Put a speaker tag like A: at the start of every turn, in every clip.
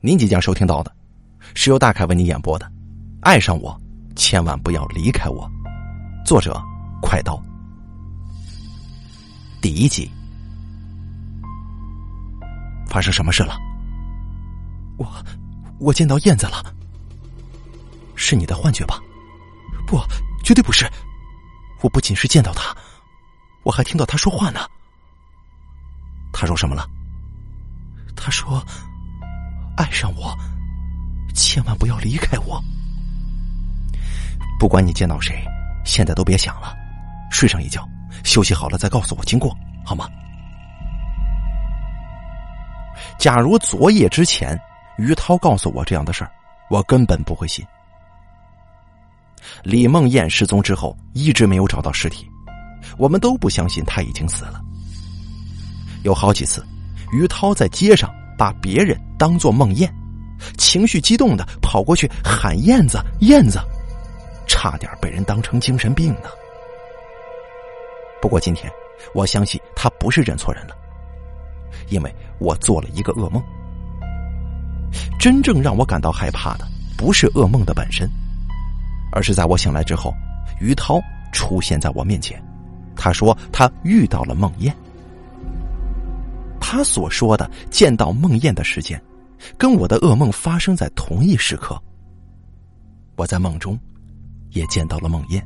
A: 您即将收听到的，是由大凯为您演播的《爱上我，千万不要离开我》，作者快刀。第一集，发生什么事了？
B: 我，我见到燕子了。
A: 是你的幻觉吧？
B: 不，绝对不是。我不仅是见到他，我还听到他说话呢。
A: 他说什么了？
B: 他说。爱上我，千万不要离开我。
A: 不管你见到谁，现在都别想了，睡上一觉，休息好了再告诉我经过，好吗？假如昨夜之前于涛告诉我这样的事儿，我根本不会信。李梦燕失踪之后，一直没有找到尸体，我们都不相信她已经死了。有好几次，于涛在街上。把别人当做梦魇，情绪激动的跑过去喊燕子燕子，差点被人当成精神病呢。不过今天，我相信他不是认错人了，因为我做了一个噩梦。真正让我感到害怕的，不是噩梦的本身，而是在我醒来之后，于涛出现在我面前，他说他遇到了梦魇。他所说的见到梦魇的时间，跟我的噩梦发生在同一时刻。我在梦中也见到了梦魇。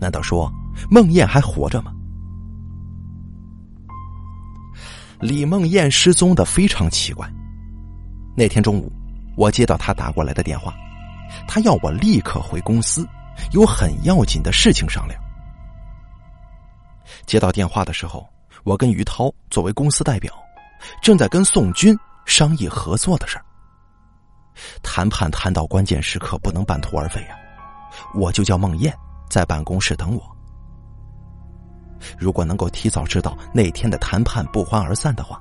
A: 难道说梦魇还活着吗？李梦燕失踪的非常奇怪。那天中午，我接到他打过来的电话，他要我立刻回公司，有很要紧的事情商量。接到电话的时候。我跟于涛作为公司代表，正在跟宋军商议合作的事儿。谈判谈到关键时刻，不能半途而废呀！我就叫孟燕在办公室等我。如果能够提早知道那天的谈判不欢而散的话，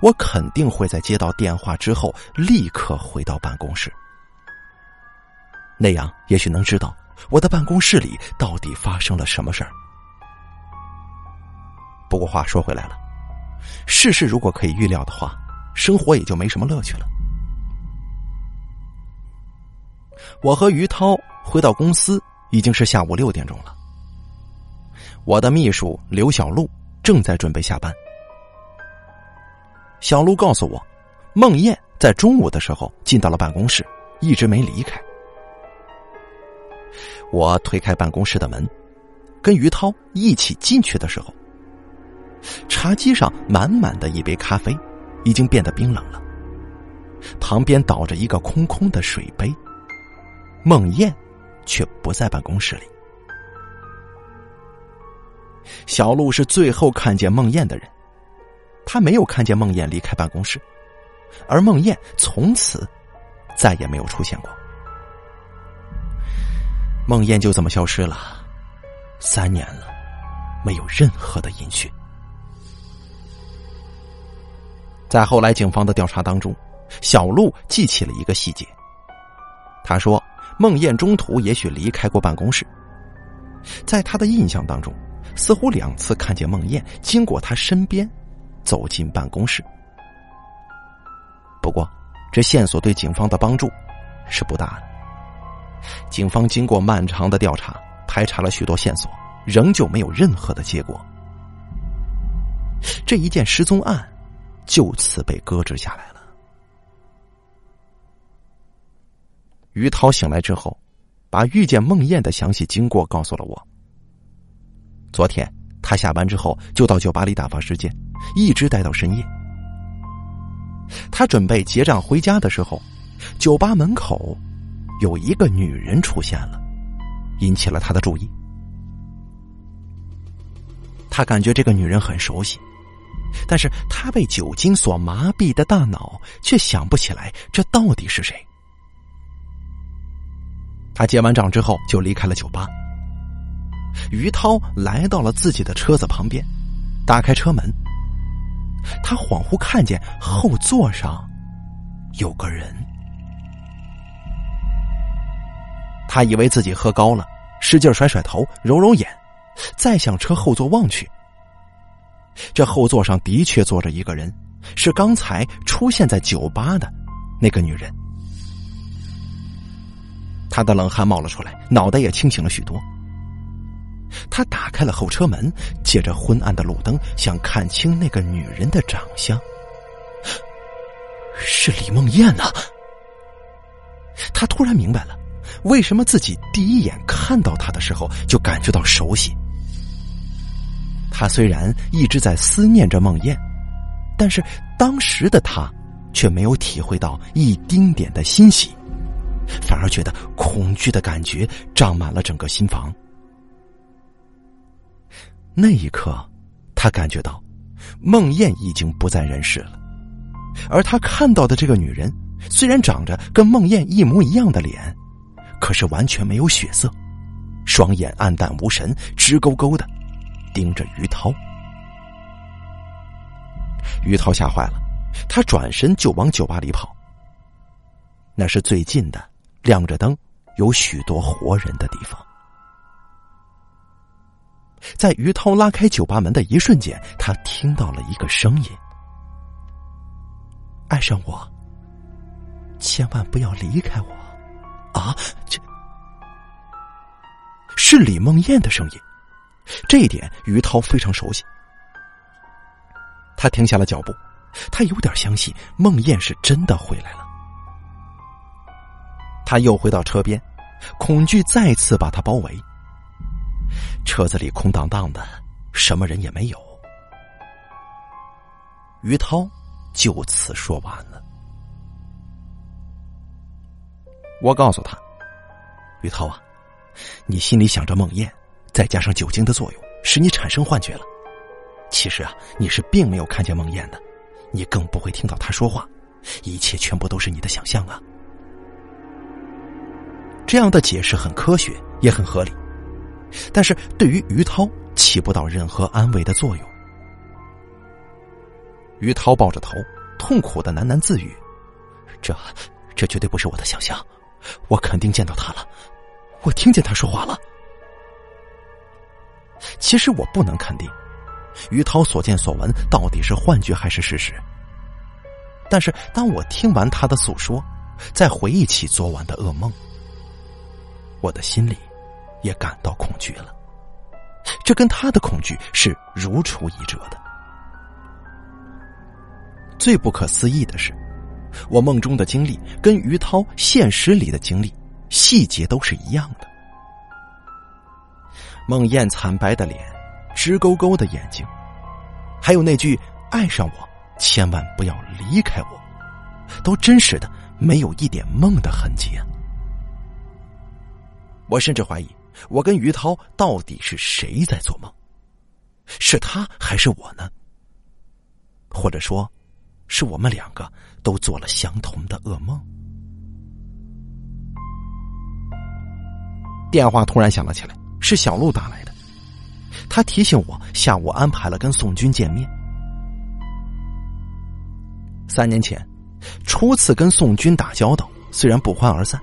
A: 我肯定会在接到电话之后立刻回到办公室。那样也许能知道我的办公室里到底发生了什么事儿。不过话说回来了，世事如果可以预料的话，生活也就没什么乐趣了。我和于涛回到公司已经是下午六点钟了。我的秘书刘小璐正在准备下班。小璐告诉我，孟燕在中午的时候进到了办公室，一直没离开。我推开办公室的门，跟于涛一起进去的时候。茶几上满满的一杯咖啡，已经变得冰冷了。旁边倒着一个空空的水杯。孟燕却不在办公室里。小路是最后看见孟燕的人，他没有看见孟燕离开办公室，而孟燕从此再也没有出现过。孟燕就这么消失了，三年了，没有任何的音讯。在后来警方的调查当中，小陆记起了一个细节。他说，孟燕中途也许离开过办公室，在他的印象当中，似乎两次看见孟燕经过他身边，走进办公室。不过，这线索对警方的帮助是不大的。警方经过漫长的调查，排查了许多线索，仍旧没有任何的结果。这一件失踪案。就此被搁置下来了。于涛醒来之后，把遇见孟燕的详细经过告诉了我。昨天他下班之后就到酒吧里打发时间，一直待到深夜。他准备结账回家的时候，酒吧门口有一个女人出现了，引起了他的注意。他感觉这个女人很熟悉。但是他被酒精所麻痹的大脑却想不起来这到底是谁。他结完账之后就离开了酒吧。于涛来到了自己的车子旁边，打开车门，他恍惚看见后座上有个人。他以为自己喝高了，使劲甩甩头，揉揉眼，再向车后座望去。这后座上的确坐着一个人，是刚才出现在酒吧的那个女人。他的冷汗冒了出来，脑袋也清醒了许多。他打开了后车门，借着昏暗的路灯，想看清那个女人的长相。是李梦燕呐！他突然明白了，为什么自己第一眼看到她的时候就感觉到熟悉。他虽然一直在思念着梦燕，但是当时的他却没有体会到一丁点的欣喜，反而觉得恐惧的感觉胀满了整个心房。那一刻，他感觉到梦燕已经不在人世了，而他看到的这个女人，虽然长着跟梦燕一模一样的脸，可是完全没有血色，双眼暗淡无神，直勾勾的盯着于涛。于涛吓坏了，他转身就往酒吧里跑。那是最近的，亮着灯、有许多活人的地方。在于涛拉开酒吧门的一瞬间，他听到了一个声音：“爱上我，千万不要离开我。”啊，这是李梦燕的声音。这一点于涛非常熟悉。他停下了脚步，他有点相信梦燕是真的回来了。他又回到车边，恐惧再次把他包围。车子里空荡荡的，什么人也没有。于涛就此说完了。我告诉他：“于涛啊，你心里想着梦魇，再加上酒精的作用，使你产生幻觉了。其实啊，你是并没有看见梦魇的，你更不会听到他说话，一切全部都是你的想象啊。”这样的解释很科学，也很合理。但是对于于涛起不到任何安慰的作用。于涛抱着头，痛苦的喃喃自语：“这，这绝对不是我的想象，我肯定见到他了，我听见他说话了。”其实我不能肯定，于涛所见所闻到底是幻觉还是事实。但是当我听完他的诉说，再回忆起昨晚的噩梦，我的心里。也感到恐惧了，这跟他的恐惧是如出一辙的。最不可思议的是，我梦中的经历跟于涛现实里的经历细节都是一样的。梦魇惨白的脸，直勾勾的眼睛，还有那句“爱上我，千万不要离开我”，都真实的没有一点梦的痕迹啊！我甚至怀疑。我跟于涛到底是谁在做梦？是他还是我呢？或者说，是我们两个都做了相同的噩梦？电话突然响了起来，是小路打来的。他提醒我下午安排了跟宋军见面。三年前，初次跟宋军打交道，虽然不欢而散，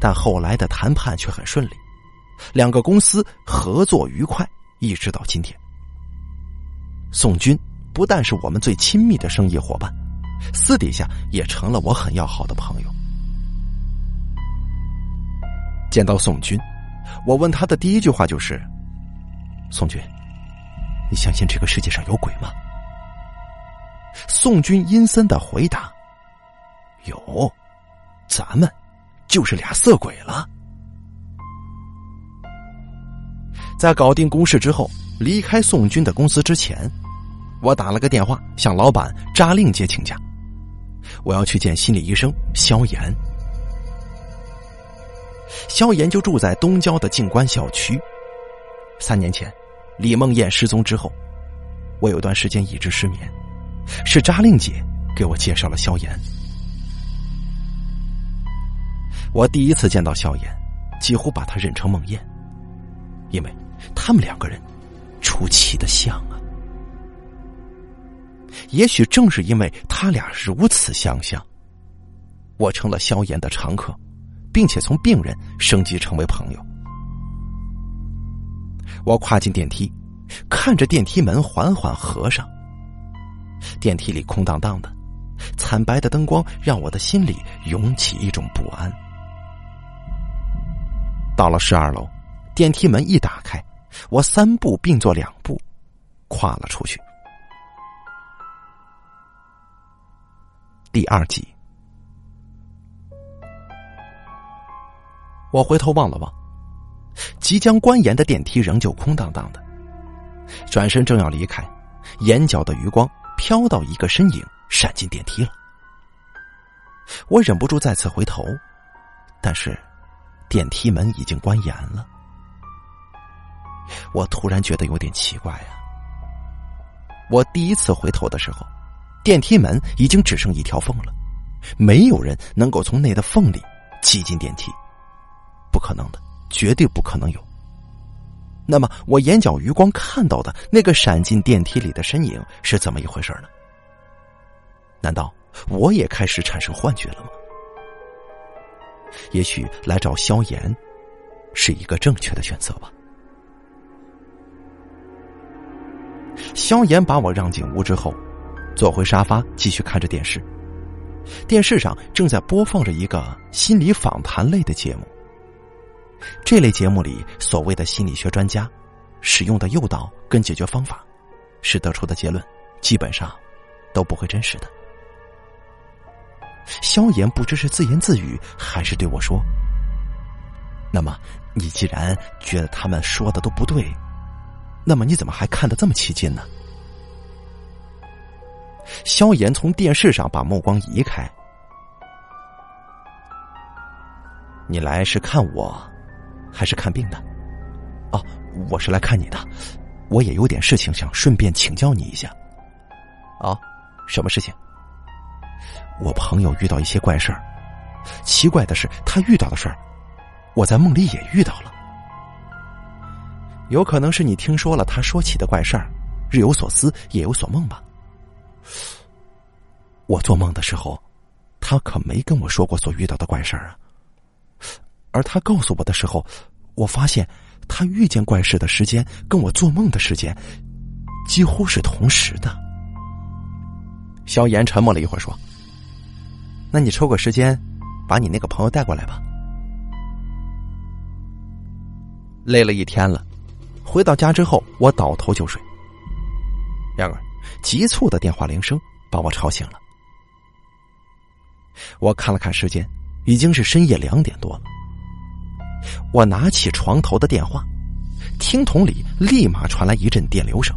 A: 但后来的谈判却很顺利。两个公司合作愉快，一直到今天。宋军不但是我们最亲密的生意伙伴，私底下也成了我很要好的朋友。见到宋军，我问他的第一句话就是：“宋军，你相信这个世界上有鬼吗？”宋军阴森的回答：“有，咱们就是俩色鬼了。”在搞定公事之后，离开宋军的公司之前，我打了个电话向老板扎令杰请假，我要去见心理医生萧炎。萧炎就住在东郊的静观小区。三年前，李梦燕失踪之后，我有段时间一直失眠，是扎令姐给我介绍了萧炎。我第一次见到萧炎，几乎把他认成梦魇，因为。他们两个人出奇的像啊！也许正是因为他俩如此相像，我成了萧炎的常客，并且从病人升级成为朋友。我跨进电梯，看着电梯门缓缓合上，电梯里空荡荡的，惨白的灯光让我的心里涌起一种不安。到了十二楼，电梯门一打开，我三步并作两步，跨了出去。第二集，我回头望了望，即将关严的电梯仍旧空荡荡的。转身正要离开，眼角的余光飘到一个身影闪进电梯了。我忍不住再次回头，但是电梯门已经关严了。我突然觉得有点奇怪呀。我第一次回头的时候，电梯门已经只剩一条缝了，没有人能够从那的缝里挤进电梯，不可能的，绝对不可能有。那么，我眼角余光看到的那个闪进电梯里的身影是怎么一回事呢？难道我也开始产生幻觉了吗？也许来找萧炎是一个正确的选择吧。萧炎把我让进屋之后，坐回沙发，继续看着电视。电视上正在播放着一个心理访谈类的节目。这类节目里所谓的心理学专家使用的诱导跟解决方法，是得出的结论，基本上都不会真实的。萧炎不知是自言自语还是对我说：“那么，你既然觉得他们说的都不对，那么你怎么还看得这么起劲呢？”萧炎从电视上把目光移开：“你来是看我？”还是看病的，哦，我是来看你的，我也有点事情想顺便请教你一下。啊，什么事情？我朋友遇到一些怪事儿，奇怪的是，他遇到的事儿，我在梦里也遇到了。有可能是你听说了他说起的怪事儿，日有所思，夜有所梦吧。我做梦的时候，他可没跟我说过所遇到的怪事儿啊。而他告诉我的时候，我发现他遇见怪事的时间跟我做梦的时间几乎是同时的。萧炎沉默了一会儿，说：“那你抽个时间，把你那个朋友带过来吧。”累了一天了，回到家之后，我倒头就睡。然而，急促的电话铃声把我吵醒了。我看了看时间，已经是深夜两点多了。我拿起床头的电话，听筒里立马传来一阵电流声。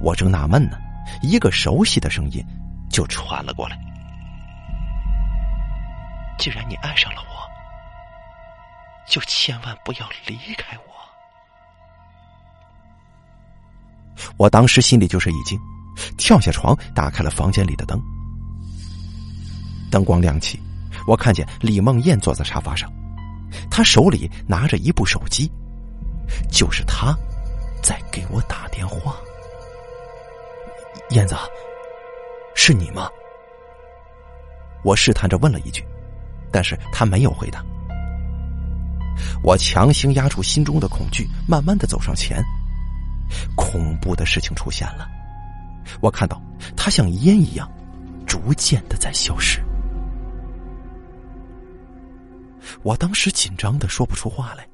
A: 我正纳闷呢，一个熟悉的声音就传了过来：“既然你爱上了我，就千万不要离开我。”我当时心里就是一惊，跳下床，打开了房间里的灯。灯光亮起，我看见李梦燕坐在沙发上。他手里拿着一部手机，就是他，在给我打电话。燕子，是你吗？我试探着问了一句，但是他没有回答。我强行压住心中的恐惧，慢慢的走上前。恐怖的事情出现了，我看到他像烟一样，逐渐的在消失。我当时紧张的说不出话来，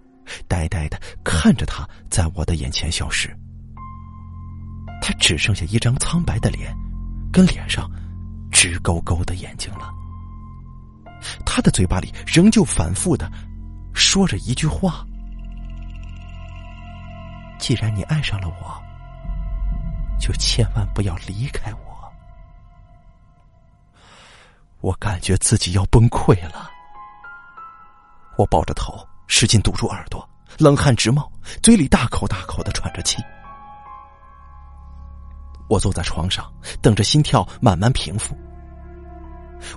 A: 呆呆的看着他在我的眼前消失。他只剩下一张苍白的脸，跟脸上直勾勾的眼睛了。他的嘴巴里仍旧反复的说着一句话：“既然你爱上了我，就千万不要离开我。”我感觉自己要崩溃了。我抱着头，使劲堵住耳朵，冷汗直冒，嘴里大口大口的喘着气。我坐在床上，等着心跳慢慢平复。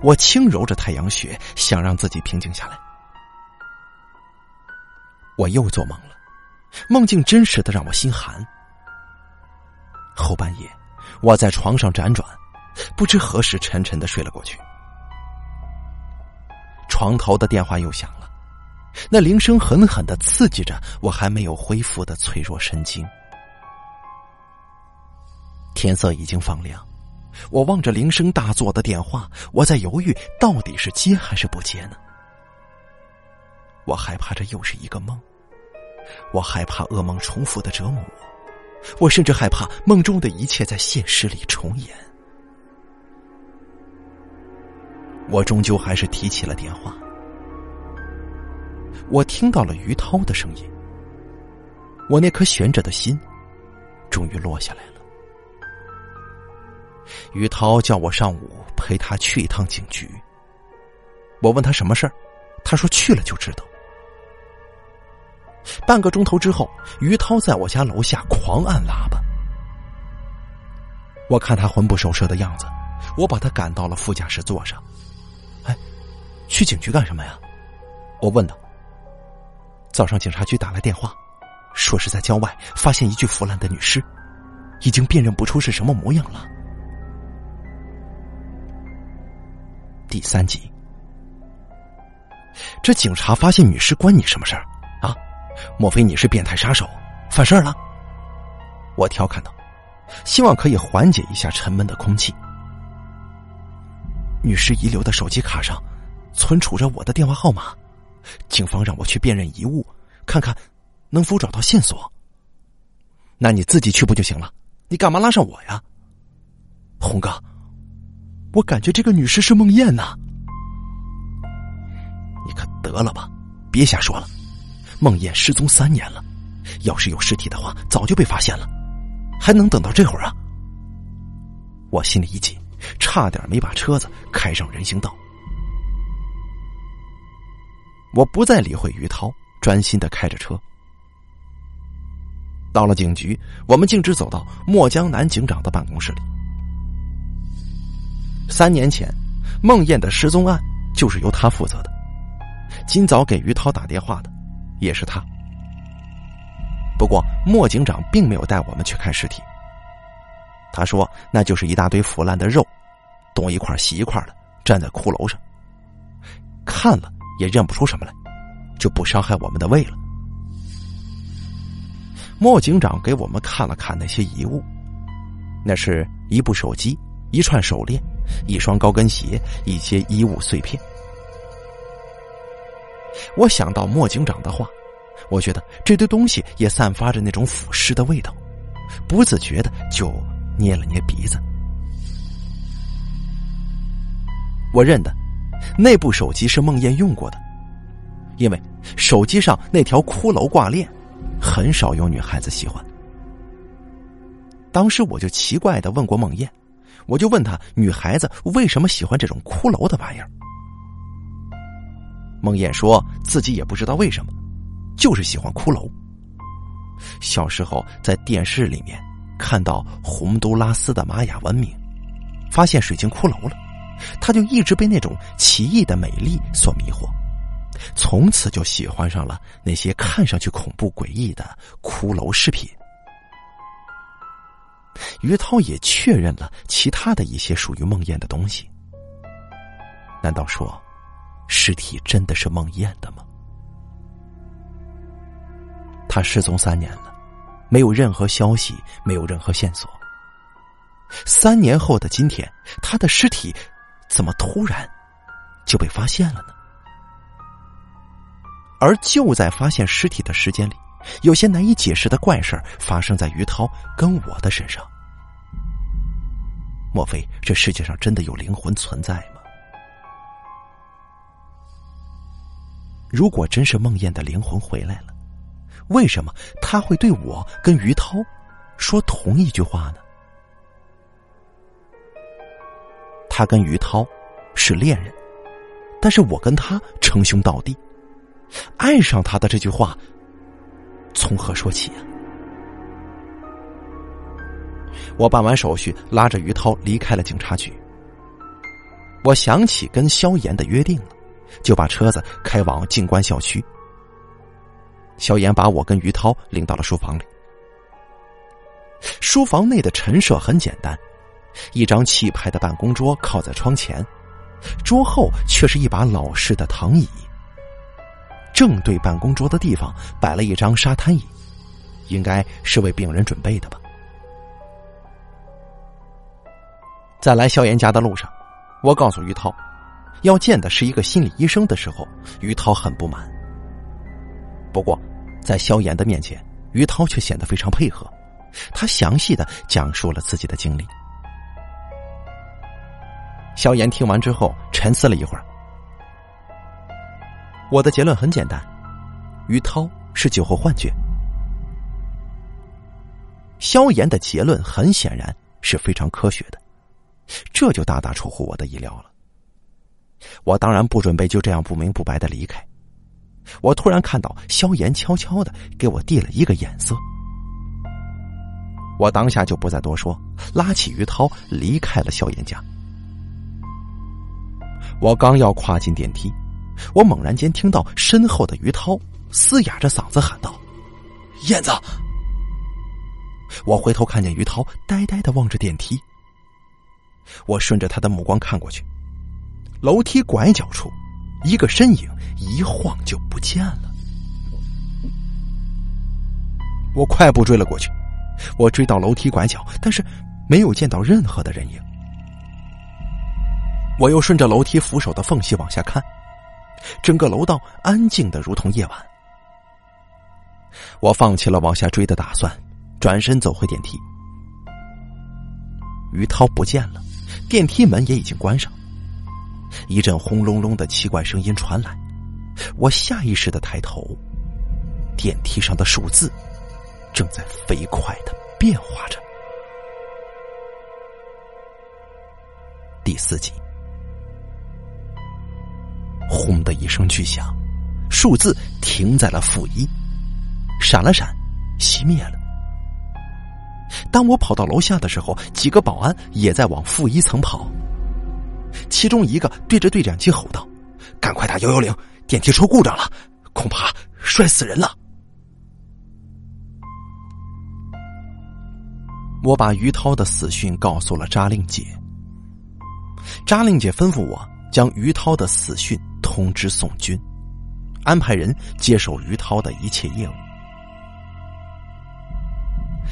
A: 我轻揉着太阳穴，想让自己平静下来。我又做梦了，梦境真实的让我心寒。后半夜，我在床上辗转，不知何时沉沉的睡了过去。床头的电话又响了。那铃声狠狠的刺激着我还没有恢复的脆弱神经。天色已经放亮，我望着铃声大作的电话，我在犹豫到底是接还是不接呢？我害怕这又是一个梦，我害怕噩梦重复的折磨我，我甚至害怕梦中的一切在现实里重演。我终究还是提起了电话，我听到了于涛的声音，我那颗悬着的心终于落下来了。于涛叫我上午陪他去一趟警局。我问他什么事儿，他说去了就知道。半个钟头之后，于涛在我家楼下狂按喇叭。我看他魂不守舍的样子，我把他赶到了副驾驶座上。哎，去警局干什么呀？我问他。早上警察局打来电话，说是在郊外发现一具腐烂的女尸，已经辨认不出是什么模样了。第三集，这警察发现女尸关你什么事儿啊？莫非你是变态杀手，犯事儿了？我调侃道，希望可以缓解一下沉闷的空气。女尸遗留的手机卡上存储着我的电话号码，警方让我去辨认遗物，看看能否找到线索。那你自己去不就行了？你干嘛拉上我呀，红哥？我感觉这个女尸是梦魇呐！你可得了吧，别瞎说了。梦魇失踪三年了，要是有尸体的话，早就被发现了，还能等到这会儿啊？我心里一紧，差点没把车子开上人行道。我不再理会于涛，专心的开着车。到了警局，我们径直走到莫江南警长的办公室里。三年前，孟燕的失踪案就是由他负责的。今早给于涛打电话的，也是他。不过莫警长并没有带我们去看尸体。他说那就是一大堆腐烂的肉，东一块西一块的，站在骷髅上，看了也认不出什么来，就不伤害我们的胃了。莫警长给我们看了看那些遗物，那是一部手机。一串手链，一双高跟鞋，一些衣物碎片。我想到莫警长的话，我觉得这堆东西也散发着那种腐尸的味道，不自觉的就捏了捏鼻子。我认得，那部手机是孟燕用过的，因为手机上那条骷髅挂链，很少有女孩子喜欢。当时我就奇怪的问过孟燕。我就问他，女孩子为什么喜欢这种骷髅的玩意儿？孟燕说自己也不知道为什么，就是喜欢骷髅。小时候在电视里面看到洪都拉斯的玛雅文明，发现水晶骷髅了，他就一直被那种奇异的美丽所迷惑，从此就喜欢上了那些看上去恐怖诡异的骷髅饰品。于涛也确认了其他的一些属于梦魇的东西。难道说，尸体真的是梦魇的吗？他失踪三年了，没有任何消息，没有任何线索。三年后的今天，他的尸体怎么突然就被发现了呢？而就在发现尸体的时间里，有些难以解释的怪事发生在于涛跟我的身上。莫非这世界上真的有灵魂存在吗？如果真是梦魇的灵魂回来了，为什么他会对我跟于涛说同一句话呢？他跟于涛是恋人，但是我跟他称兄道弟，爱上他的这句话从何说起啊？我办完手续，拉着于涛离开了警察局。我想起跟萧炎的约定了，就把车子开往静观校区。萧炎把我跟于涛领到了书房里。书房内的陈设很简单，一张气派的办公桌靠在窗前，桌后却是一把老式的躺椅。正对办公桌的地方摆了一张沙滩椅，应该是为病人准备的吧。在来萧炎家的路上，我告诉于涛，要见的是一个心理医生的时候，于涛很不满。不过，在萧炎的面前，于涛却显得非常配合，他详细的讲述了自己的经历。萧炎听完之后，沉思了一会儿。我的结论很简单，于涛是酒后幻觉。萧炎的结论很显然是非常科学的，这就大大出乎我的意料了。我当然不准备就这样不明不白的离开。我突然看到萧炎悄悄的给我递了一个眼色，我当下就不再多说，拉起于涛离开了萧炎家。我刚要跨进电梯，我猛然间听到身后的于涛嘶哑着嗓子喊道：“燕子！”我回头看见于涛呆呆的望着电梯，我顺着他的目光看过去，楼梯拐角处，一个身影一晃就不见了。我快步追了过去，我追到楼梯拐角，但是没有见到任何的人影。我又顺着楼梯扶手的缝隙往下看，整个楼道安静的如同夜晚。我放弃了往下追的打算。转身走回电梯，于涛不见了，电梯门也已经关上。一阵轰隆隆的奇怪声音传来，我下意识的抬头，电梯上的数字正在飞快的变化着。第四集，轰的一声巨响，数字停在了负一，闪了闪，熄灭了。当我跑到楼下的时候，几个保安也在往负一层跑。其中一个对着对讲机吼道：“赶快打幺幺零，电梯出故障了，恐怕摔死人了。”我把于涛的死讯告诉了扎令姐。扎令姐吩咐我将于涛的死讯通知宋军，安排人接手于涛的一切业务。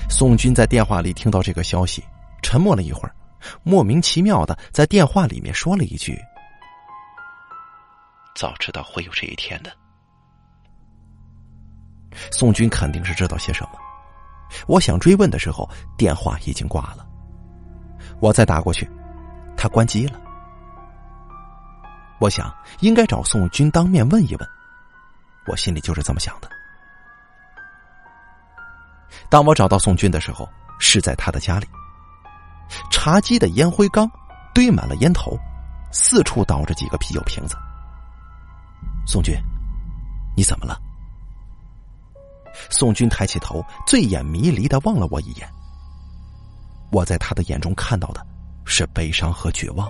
A: 宋军在电话里听到这个消息，沉默了一会儿，莫名其妙的在电话里面说了一句：“早知道会有这一天的。”宋军肯定是知道些什么。我想追问的时候，电话已经挂了。我再打过去，他关机了。我想应该找宋军当面问一问，我心里就是这么想的。当我找到宋军的时候，是在他的家里。茶几的烟灰缸堆满了烟头，四处倒着几个啤酒瓶子。宋军，你怎么了？宋军抬起头，醉眼迷离的望了我一眼。我在他的眼中看到的是悲伤和绝望。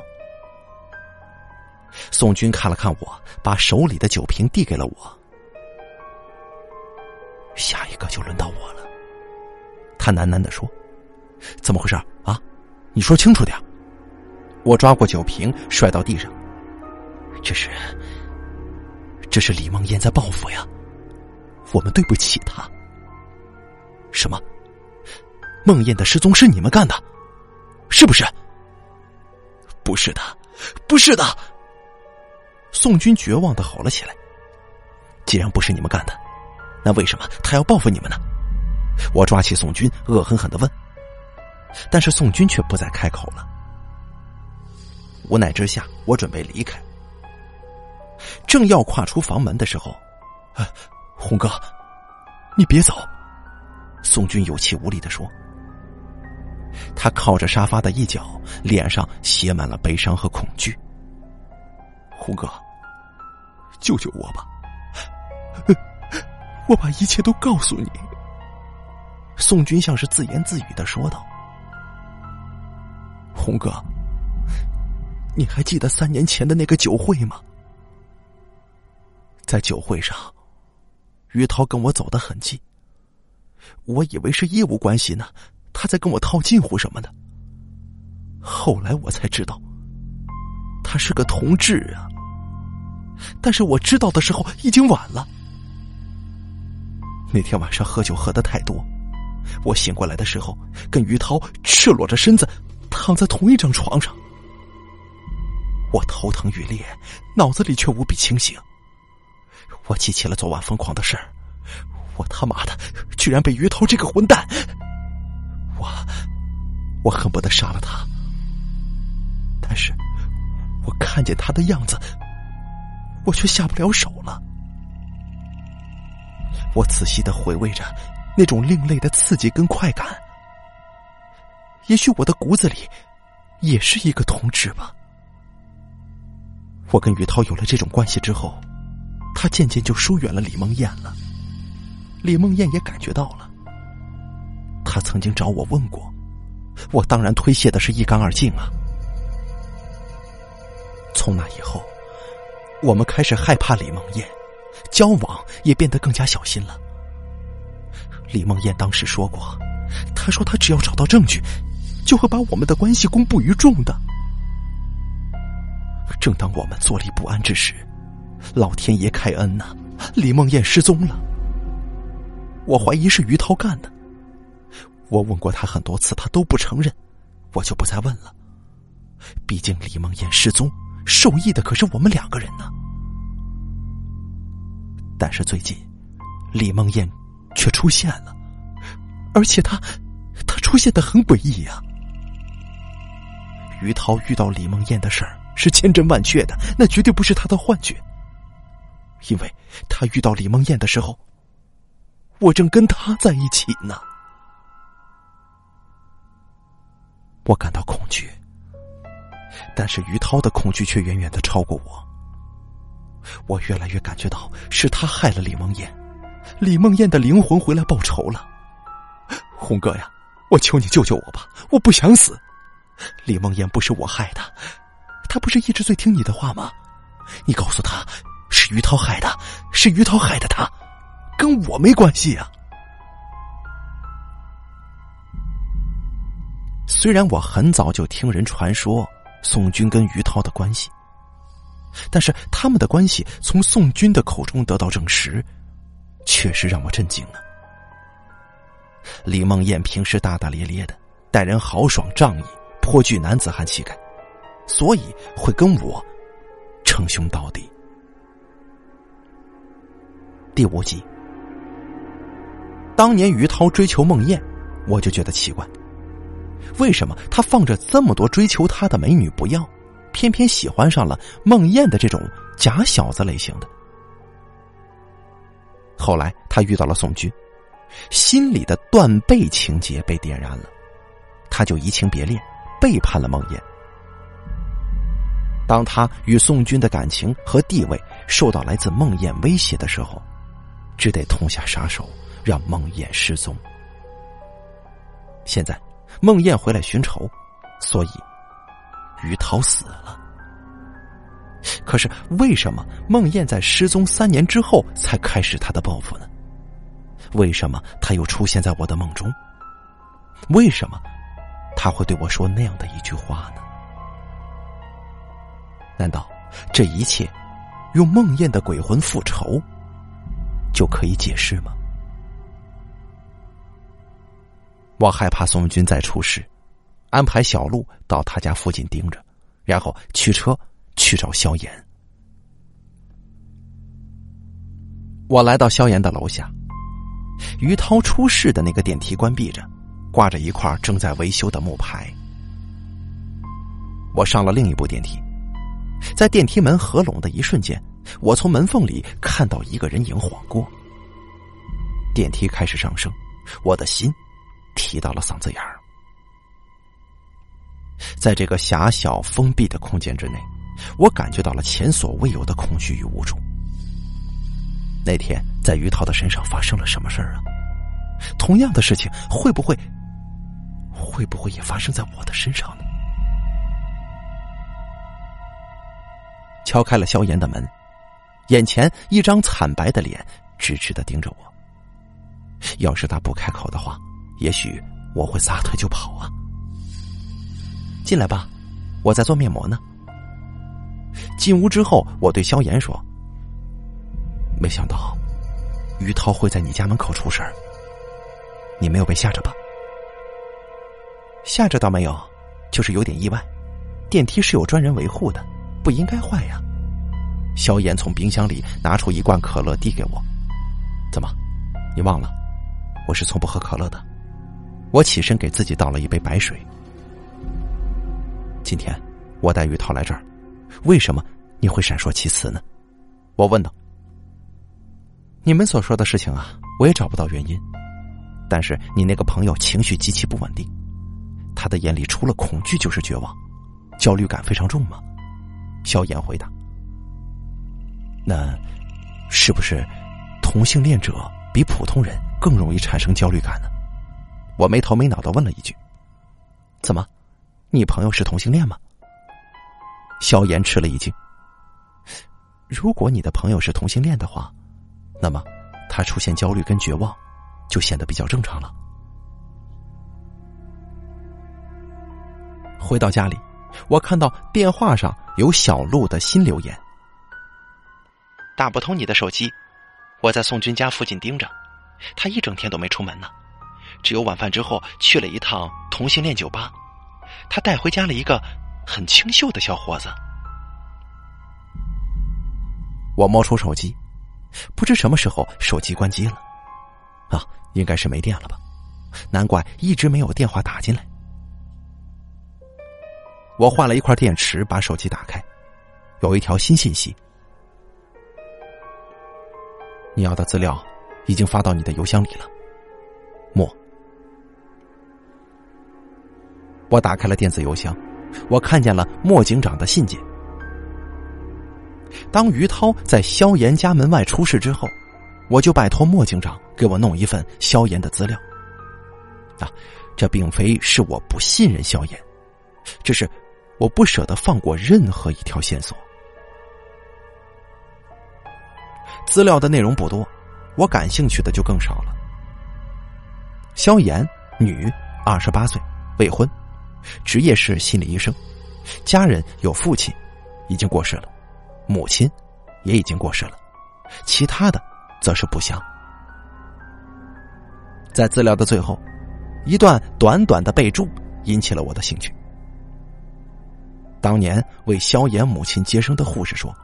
A: 宋军看了看我，把手里的酒瓶递给了我。下一个就轮到我了。他喃喃的说：“怎么回事啊？你说清楚点。”我抓过酒瓶摔到地上。这是，这是李梦燕在报复呀！我们对不起她。什么？梦燕的失踪是你们干的，是不是？不是的，不是的！宋军绝望的吼了起来。既然不是你们干的，那为什么他要报复你们呢？我抓起宋军，恶狠狠的问，但是宋军却不再开口了。无奈之下，我准备离开，正要跨出房门的时候，啊，红哥，你别走！宋军有气无力的说。他靠着沙发的一角，脸上写满了悲伤和恐惧。红哥，救救我吧！我把一切都告诉你。宋军像是自言自语的说道：“红哥，你还记得三年前的那个酒会吗？在酒会上，于涛跟我走得很近，我以为是业务关系呢，他在跟我套近乎什么的。后来我才知道，他是个同志啊。但是我知道的时候已经晚了。那天晚上喝酒喝的太多。”我醒过来的时候，跟于涛赤裸着身子
B: 躺在同一张床上。我头疼欲裂，脑子里却无比清醒。我记起了昨晚疯狂的事儿，我他妈的居然被于涛这个混蛋！我，我恨不得杀了他。但是，我看见他的样子，我却下不了手了。我仔细的回味着那种另类的刺激跟快感。也许我的骨子里也是一个同志吧。我跟于涛有了这种关系之后，他渐渐就疏远了李梦燕了。李梦燕也感觉到了，他曾经找我问过，我当然推卸的是一干二净啊。从那以后，我们开始害怕李梦燕，交往也变得更加小心了。李梦燕当时说过，她说她只要找到证据，就会把我们的关系公布于众的。正当我们坐立不安之时，老天爷开恩呐，李梦燕失踪了。我怀疑是于涛干的，我问过他很多次，他都不承认，我就不再问了。毕竟李梦燕失踪，受益的可是我们两个人呢。但是最近，李梦燕却出现了，而且她，她出现的很诡异呀。于涛遇到李梦燕的事儿。是千真万确的，那绝对不是他的幻觉。因为他遇到李梦燕的时候，我正跟他在一起呢。我感到恐惧，但是于涛的恐惧却远远的超过我。我越来越感觉到是他害了李梦燕，李梦燕的灵魂回来报仇了。红哥呀，我求你救救我吧，我不想死。李梦燕不是我害的。他不是一直最听你的话吗？你告诉他，是于涛害的，是于涛害的他，跟我没关系啊。虽然我很早就听人传说宋军跟于涛的关系，但是他们的关系从宋军的口中得到证实，确实让我震惊了。李梦燕平时大大咧咧的，待人豪爽仗义，颇具男子汉气概。所以会跟我称兄道弟。第五集，当年于涛追求梦燕，我就觉得奇怪，为什么他放着这么多追求他的美女不要，偏偏喜欢上了孟燕的这种假小子类型的？后来他遇到了宋军，心里的断背情节被点燃了，他就移情别恋，背叛了孟燕。当他与宋军的感情和地位受到来自孟燕威胁的时候，只得痛下杀手，让孟燕失踪。现在孟燕回来寻仇，所以于涛死了。可是为什么孟燕在失踪三年之后才开始他的报复呢？为什么他又出现在我的梦中？为什么他会对我说那样的一句话呢？难道这一切用梦魇的鬼魂复仇就可以解释吗？我害怕宋军再出事，安排小路到他家附近盯着，然后驱车去找萧炎。我来到萧炎的楼下，于涛出事的那个电梯关闭着，挂着一块正在维修的木牌。我上了另一部电梯。在电梯门合拢的一瞬间，我从门缝里看到一个人影晃过。电梯开始上升，我的心提到了嗓子眼儿。在这个狭小封闭的空间之内，我感觉到了前所未有的恐惧与无助。那天在于涛的身上发生了什么事儿啊？同样的事情会不会，会不会也发生在我的身上呢？敲开了萧炎的门，眼前一张惨白的脸直直的盯着我。要是他不开口的话，也许我会撒腿就跑啊！进来吧，我在做面膜呢。进屋之后，我对萧炎说：“没想到于涛会在你家门口出事儿，你没有被吓着吧？”吓着倒没有，就是有点意外。电梯是有专人维护的，不应该坏呀。萧炎从冰箱里拿出一罐可乐递给我，怎么，你忘了？我是从不喝可乐的。我起身给自己倒了一杯白水。今天我带于涛来这儿，为什么你会闪烁其词呢？我问道。你们所说的事情啊，我也找不到原因。但是你那个朋友情绪极其不稳定，他的眼里除了恐惧就是绝望，焦虑感非常重吗？萧炎回答。那是不是同性恋者比普通人更容易产生焦虑感呢？我没头没脑的问了一句：“怎么，你朋友是同性恋吗？”萧炎吃了一惊。如果你的朋友是同性恋的话，那么他出现焦虑跟绝望，就显得比较正常了。回到家里，我看到电话上有小鹿的新留言：“打不通你的手机，我在宋军家附近盯着，他一整天都没出门呢。”只有晚饭之后去了一趟同性恋酒吧，他带回家了一个很清秀的小伙子。我摸出手机，不知什么时候手机关机了，啊，应该是没电了吧？难怪一直没有电话打进来。我换了一块电池，把手机打开，有一条新信息：你要的资料已经发到你的邮箱里了，我打开了电子邮箱，我看见了莫警长的信件。当于涛在萧炎家门外出事之后，我就拜托莫警长给我弄一份萧炎的资料。啊，这并非是我不信任萧炎，只是我不舍得放过任何一条线索。资料的内容不多，我感兴趣的就更少了。萧炎，女，二十八岁，未婚。职业是心理医生，家人有父亲已经过世了，母亲也已经过世了，其他的则是不详。在资料的最后，一段短短的备注引起了我的兴趣。当年为萧炎母亲接生的护士说，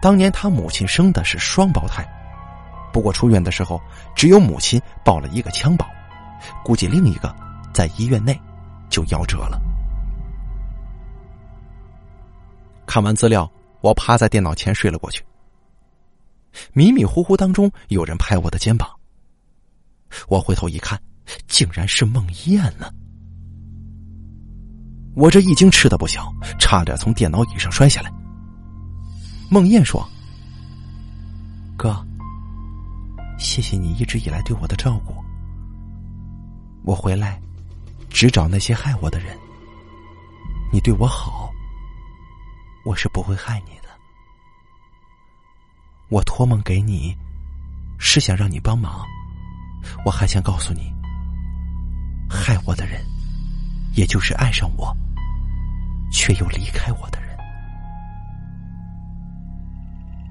B: 当年他母亲生的是双胞胎，不过出院的时候只有母亲抱了一个襁褓，估计另一个在医院内。就夭折了。看完资料，我趴在电脑前睡了过去。迷迷糊糊当中，有人拍我的肩膀。我回头一看，竟然是梦魇呢！我这一惊吃的不小，差点从电脑椅上摔下来。梦魇说：“哥，谢谢你一直以来对我的照顾。我回来。”只找那些害我的人。你对我好，我是不会害你的。我托梦给你，是想让你帮忙。我还想告诉你，害我的人，也就是爱上我，却又离开我的人。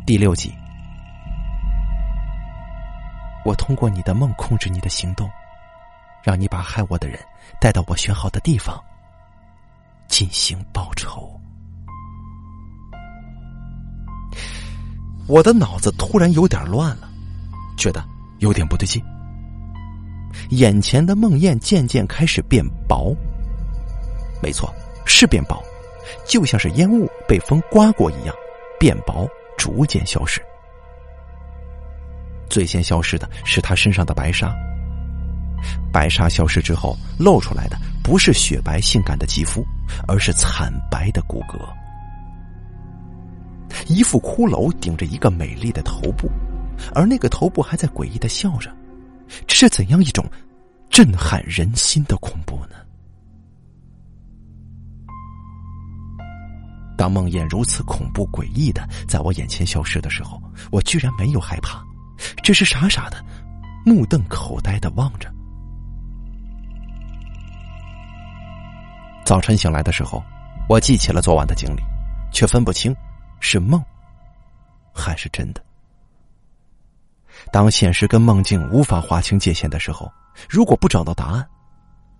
B: 第六集，我通过你的梦控制你的行动。让你把害我的人带到我选好的地方进行报仇。我的脑子突然有点乱了，觉得有点不对劲。眼前的梦魇渐渐开始变薄，没错，是变薄，就像是烟雾被风刮过一样，变薄，逐渐消失。最先消失的是他身上的白纱。白纱消失之后，露出来的不是雪白性感的肌肤，而是惨白的骨骼。一副骷髅顶着一个美丽的头部，而那个头部还在诡异的笑着。这是怎样一种震撼人心的恐怖呢？当梦魇如此恐怖诡异的在我眼前消失的时候，我居然没有害怕，只是傻傻的目瞪口呆的望着。早晨醒来的时候，我记起了昨晚的经历，却分不清是梦还是真的。当现实跟梦境无法划清界限的时候，如果不找到答案，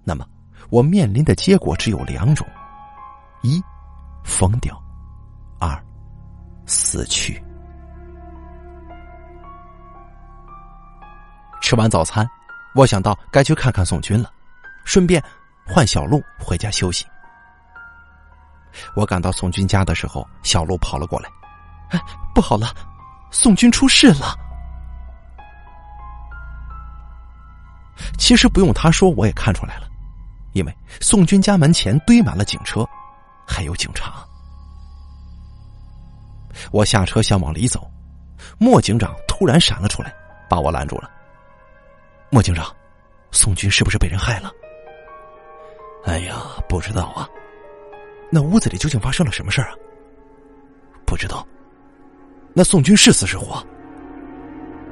B: 那么我面临的结果只有两种：一，疯掉；二，死去。吃完早餐，我想到该去看看宋军了，顺便换小路回家休息。我赶到宋军家的时候，小路跑了过来：“哎，不好了，宋军出事了！”其实不用他说，我也看出来了，因为宋军家门前堆满了警车，还有警察。我下车想往里走，莫警长突然闪了出来，把我拦住了。莫警长，宋军是不是被人害了？
A: 哎呀，不知道啊。
B: 那屋子里究竟发生了什么事啊？
A: 不知道。
B: 那宋军是死是活？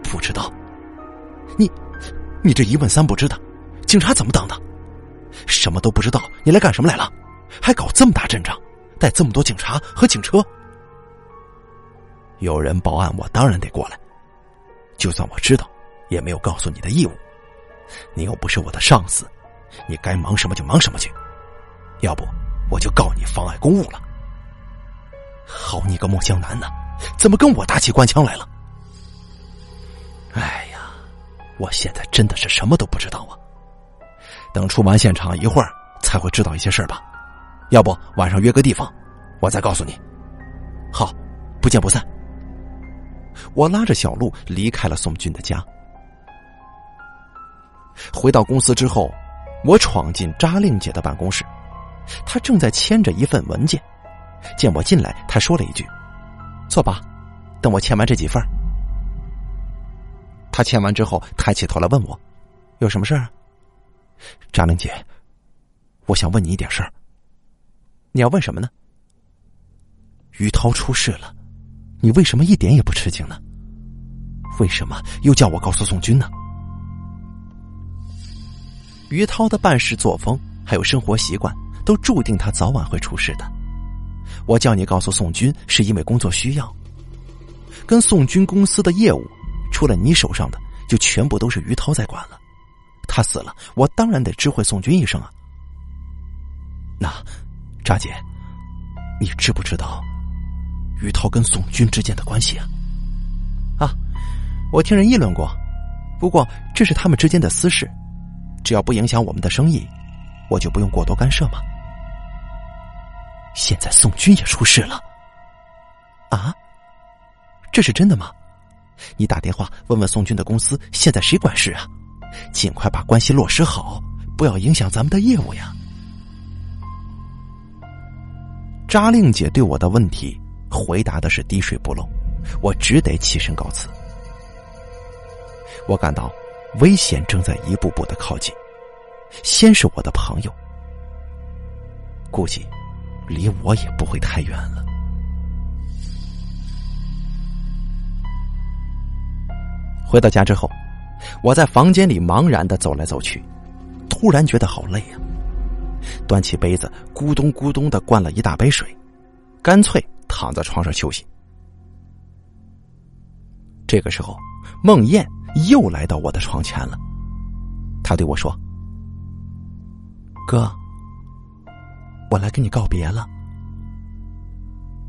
A: 不知道。
B: 你，你这一问三不知的，警察怎么当的？什么都不知道，你来干什么来了？还搞这么大阵仗，带这么多警察和警车？
A: 有人报案，我当然得过来。就算我知道，也没有告诉你的义务。你又不是我的上司，你该忙什么就忙什么去，要不我就告你妨碍公务了。
B: 好你个莫江南呐，怎么跟我打起官腔来了？
A: 哎呀，我现在真的是什么都不知道啊！等出完现场一会儿才会知道一些事儿吧。要不晚上约个地方，我再告诉你。
B: 好，不见不散。我拉着小路离开了宋军的家。回到公司之后，我闯进扎令姐的办公室，她正在签着一份文件。见我进来，她说了一句：“坐吧，等我签完这几份。”她签完之后，抬起头来问我：“有什么事儿？”
A: 扎令姐，我想问你一点事儿。
B: 你要问什么呢？
A: 于涛出事了，你为什么一点也不吃惊呢？为什么又叫我告诉宋军呢？
B: 于涛的办事作风还有生活习惯，都注定他早晚会出事的。我叫你告诉宋军，是因为工作需要。跟宋军公司的业务，除了你手上的，就全部都是于涛在管了。他死了，我当然得知会宋军一声啊。
A: 那，扎姐，你知不知道于涛跟宋军之间的关系啊？
B: 啊，我听人议论过，不过这是他们之间的私事。只要不影响我们的生意，我就不用过多干涉嘛。
A: 现在宋军也出事了，
B: 啊？这是真的吗？你打电话问问宋军的公司，现在谁管事啊？尽快把关系落实好，不要影响咱们的业务呀。扎令姐对我的问题回答的是滴水不漏，我只得起身告辞。我感到。危险正在一步步的靠近，先是我的朋友，估计离我也不会太远了。回到家之后，我在房间里茫然的走来走去，突然觉得好累啊！端起杯子，咕咚咕咚的灌了一大杯水，干脆躺在床上休息。这个时候，孟燕。又来到我的床前了，他对我说：“哥，我来跟你告别了。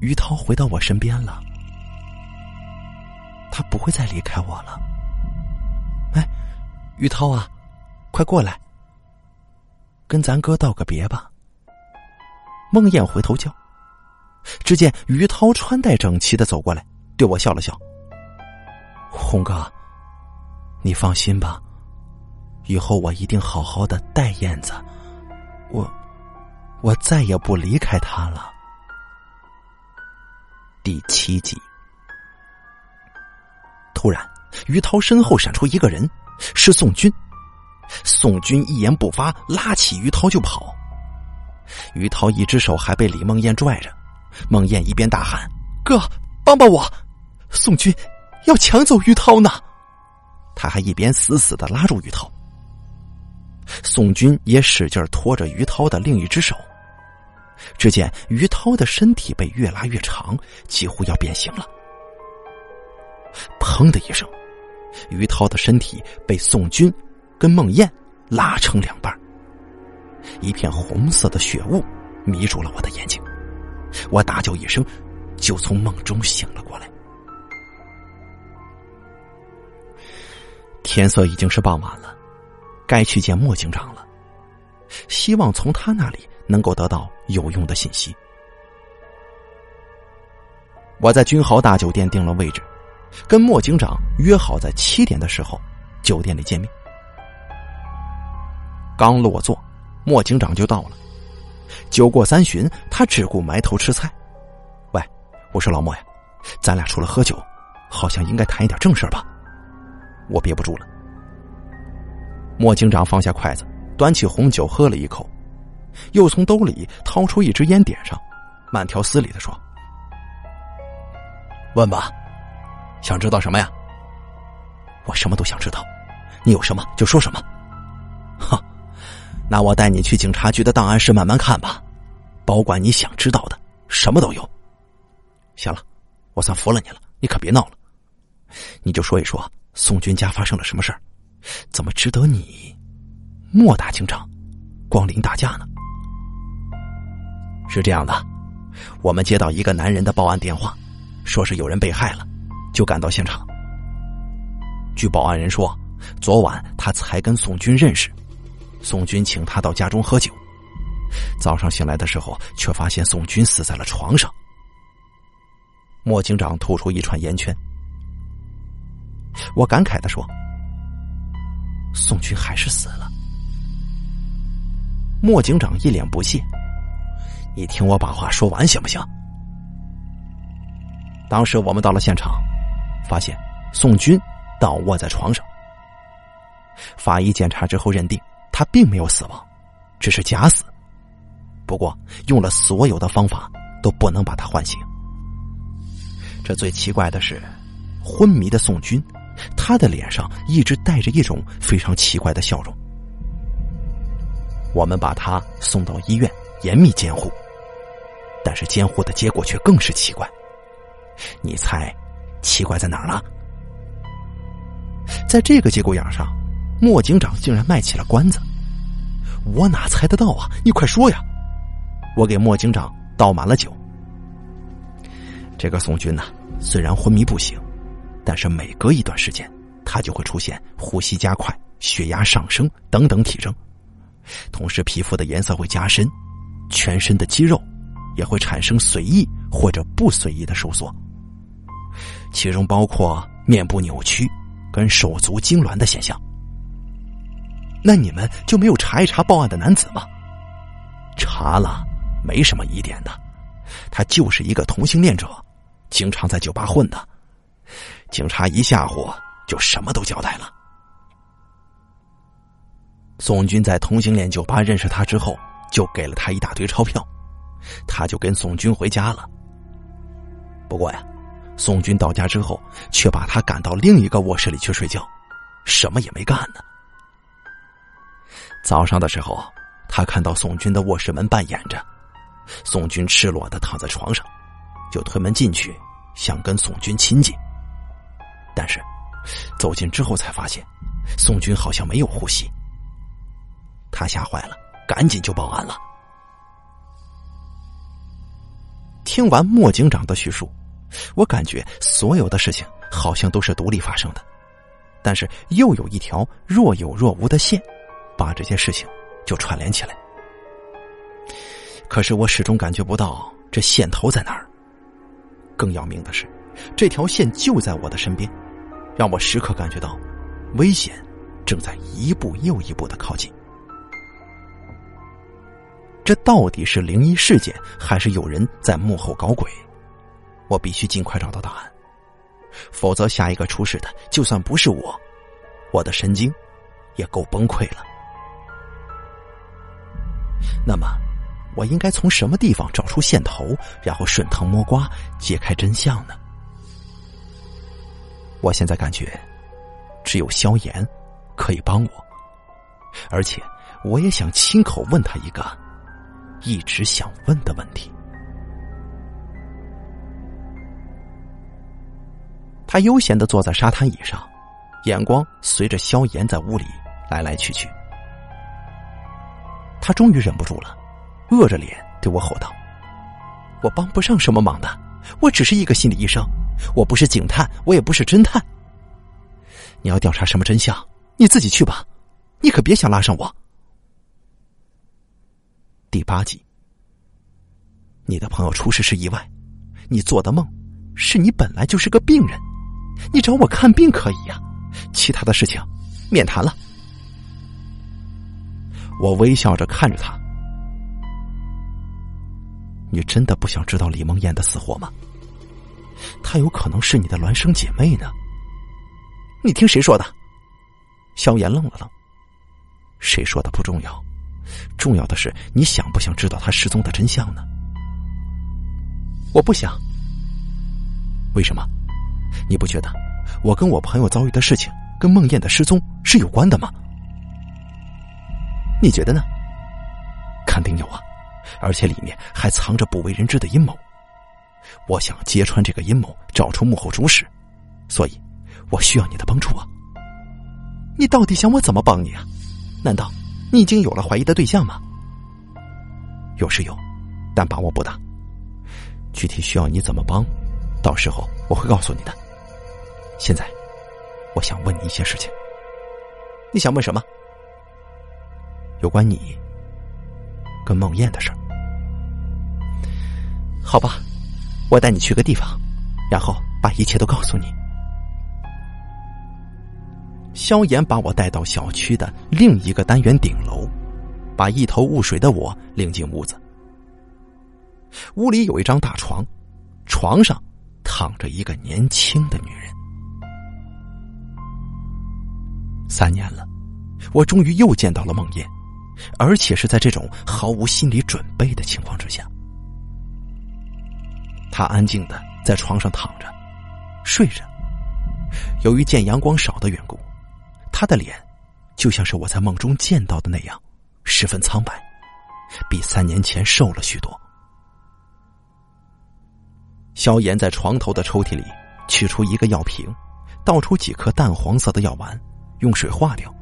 B: 于涛回到我身边了，他不会再离开我了。哎，于涛啊，快过来，跟咱哥道个别吧。”孟燕回头叫，只见于涛穿戴整齐的走过来，对我笑了笑：“红哥。”你放心吧，以后我一定好好的待燕子，我再也不离开他了。第七集，突然，于涛身后闪出一个人，是宋军。宋军一言不发，拉起于涛就跑。于涛一只手还被李梦燕拽着，梦燕一边大喊：“哥，帮帮我！宋军要抢走于涛呢！”他还一边死死的拉住于涛，宋军也使劲拖着于涛的另一只手。只见于涛的身体被越拉越长，几乎要变形了。砰的一声，于涛的身体被宋军跟孟燕拉成两半。
A: 一片红色的血雾迷住了我的眼睛，我大叫一声，就从梦中醒了过来。天色已经是傍晚了，该去见莫警长了，希望从他那里能够得到有用的信息。我在君豪大酒店定了位置，跟莫警长约好在七点的时候酒店里见面。刚落座，莫警长就到了。酒过三巡，他只顾埋头吃菜。喂，我说老莫呀，咱俩除了喝酒，好像应该谈一点正事吧？我憋不住了。莫警长放下筷子，端起红酒喝了一口，又从兜里掏出一支烟，点上，慢条斯理的说。问吧，想知道什么呀？我什么都想知道，你有什么就说什么。哈，那我带你去警察局的档案室慢慢看吧，保管你想知道的，什么都有。行了，我算服了你了，你可别闹了，你就说一说宋军家发生了什么事儿，怎么值得你莫大警长光临大驾呢？是这样的，我们接到一个男人的报案电话。说是有人被害了，就赶到现场。据报案人说，昨晚他才跟宋军认识，宋军请他到家中喝酒。早上醒来的时候，却发现宋军死在了床上。莫警长吐出一串烟圈，我感慨的说：“宋军还是死了。”莫警长一脸不屑：“你听我把话说完行不行？”当时我们到了现场，发现宋军倒卧在床上。法医检查之后认定他并没有死亡，只是假死。不过用了所有的方法都不能把他唤醒。这最奇怪的是，昏迷的宋军，他的脸上一直带着一种非常奇怪的笑容。我们把他送到医院严密监护，但是监护的结果却更是奇怪。你猜，奇怪在哪儿了？在这个节骨眼上，莫警长竟然卖起了关子。我哪猜得到啊？你快说呀！我给莫警长倒满了酒。这个宋军呢，虽然昏迷不醒，但是每隔一段时间，他就会出现呼吸加快、血压上升等等体征，同时皮肤的颜色会加深，全身的肌肉也会产生随意或者不随意的收缩。其中包括面部扭曲跟手足痉挛的现象。那你们就没有查一查报案的男子吗？查了，没什么疑点的，他就是一个同性恋者，经常在酒吧混的。警察一吓唬，就什么都交代了。宋军在同性恋酒吧认识他之后，就给了他一大堆钞票，他就跟宋军回家了。不过呀。宋军到家之后，却把他赶到另一个卧室里去睡觉，什么也没干呢。早上的时候，他看到宋军的卧室门半掩着，宋军赤裸的躺在床上，就推门进去，想跟宋军亲近。但是走近之后才发现，宋军好像没有呼吸。他吓坏了，赶紧就报案了。听完莫警长的叙述。我感觉所有的事情好像都是独立发生的，但是又有一条若有若无的线，把这些事情就串联起来。可是我始终感觉不到这线头在哪儿。更要命的是，这条线就在我的身边，让我时刻感觉到危险正在一步又一步的靠近。这到底是灵异事件，还是有人在幕后搞鬼？我必须尽快找到答案，否则下一个出事的就算不是我，我的神经也够崩溃了。那么，我应该从什么地方找出线头，然后顺藤摸瓜揭开真相呢？我现在感觉，只有萧炎可以帮我，而且我也想亲口问他一个一直想问的问题。他悠闲的坐在沙滩椅上，眼光随着萧炎在屋里来来去去。
B: 他终于忍不住了，饿着脸对我吼道：“我帮不上什么忙的，我只是一个心理医生，我不是警探，我也不是侦探。你要调查什么真相，你自己去吧，你可别想拉上我。”第八集，你的朋友出事是意外，你做的梦是你本来就是个病人，你找我看病可以呀，其他的事情免谈了。我微笑着看着他，你真的不想知道李梦燕的死活吗？她有可能是你的孪生姐妹呢。你听谁说的？萧炎愣了愣，谁说的不重要。重要的是，你想不想知道他失踪的真相呢？我不想。为什么？你不觉得我跟我朋友遭遇的事情跟梦燕的失踪是有关的吗？你觉得呢？肯定有啊，而且里面还藏着不为人知的阴谋。我想揭穿这个阴谋，找出幕后主使，所以我需要你的帮助啊！你到底想我怎么帮你啊？难道？你已经有了怀疑的对象吗？有是有，但把握不大。具体需要你怎么帮，到时候我会告诉你的。现在，我想问你一些事情。你想问什么？有关你跟梦燕的事儿。好吧，我带你去个地方，然后把一切都告诉你。萧炎把我带到小区的另一个单元顶楼，把一头雾水的我领进屋子。屋里有一张大床，床上躺着一个年轻的女人。三年了，我终于又见到了梦魇，而且是在这种毫无心理准备的情况之下。她安静的在床上躺着，睡着。由于见阳光少的缘故。他的脸，就像是我在梦中见到的那样，十分苍白，比三年前瘦了许多。萧炎在床头的抽屉里取出一个药瓶，倒出几颗淡黄色的药丸，用水化掉。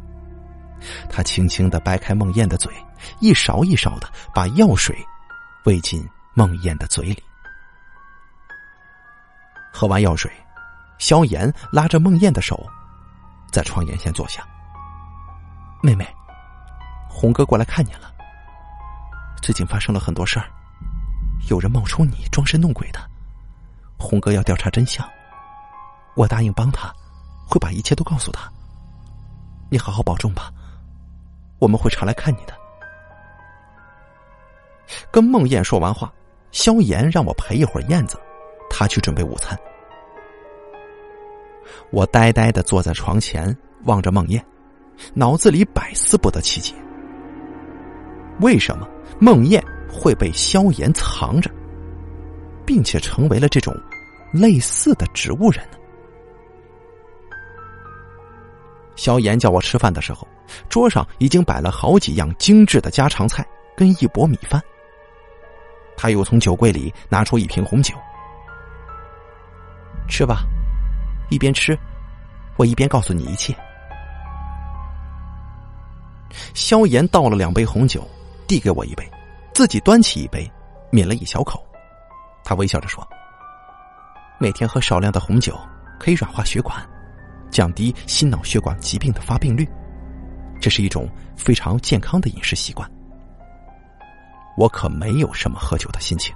B: 他轻轻的掰开梦燕的嘴，一勺一勺的把药水喂进梦魇的嘴里。喝完药水，萧炎拉着梦魇的手。在床沿先坐下。妹妹，红哥过来看你了。最近发生了很多事儿，有人冒充你装神弄鬼的。红哥要调查真相，我答应帮他，会把一切都告诉他。你好好保重吧，我们会常来看你的。跟孟燕说完话，萧炎让我陪一会儿燕子，他去准备午餐。我呆呆的坐在床前，望着梦魇，脑子里百思不得其解：为什么梦魇会被萧炎藏着，并且成为了这种类似的植物人呢？萧炎叫我吃饭的时候，桌上已经摆了好几样精致的家常菜跟一钵米饭。他又从酒柜里拿出一瓶红酒，吃吧。一边吃，我一边告诉你一切。萧炎倒了两杯红酒，递给我一杯，自己端起一杯，抿了一小口。他微笑着说：“每天喝少量的红酒，可以软化血管，降低心脑血管疾病的发病率，这是一种非常健康的饮食习惯。”我可没有什么喝酒的心情，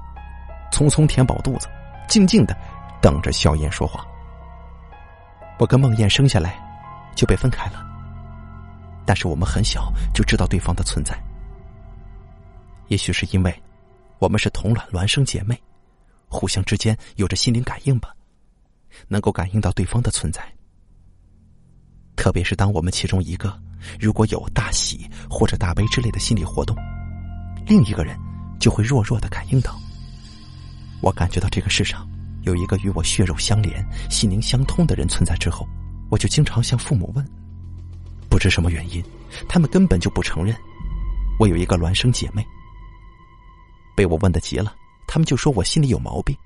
B: 匆匆填饱肚子，静静的等着萧炎说话。我跟梦燕生下来就被分开了，但是我们很小就知道对方的存在。也许是因为我们是同卵孪生姐妹，互相之间有着心灵感应吧，能够感应到对方的存在。特别是当我们其中一个如果有大喜或者大悲之类的心理活动，另一个人就会弱弱的感应到。我感觉到这个世上。有一个与我血肉相连、心灵相通的人存在之后，我就经常向父母问，不知什么原因，他们根本就不承认我有一个孪生姐妹。被我问的急了，他们就说我心里有毛病，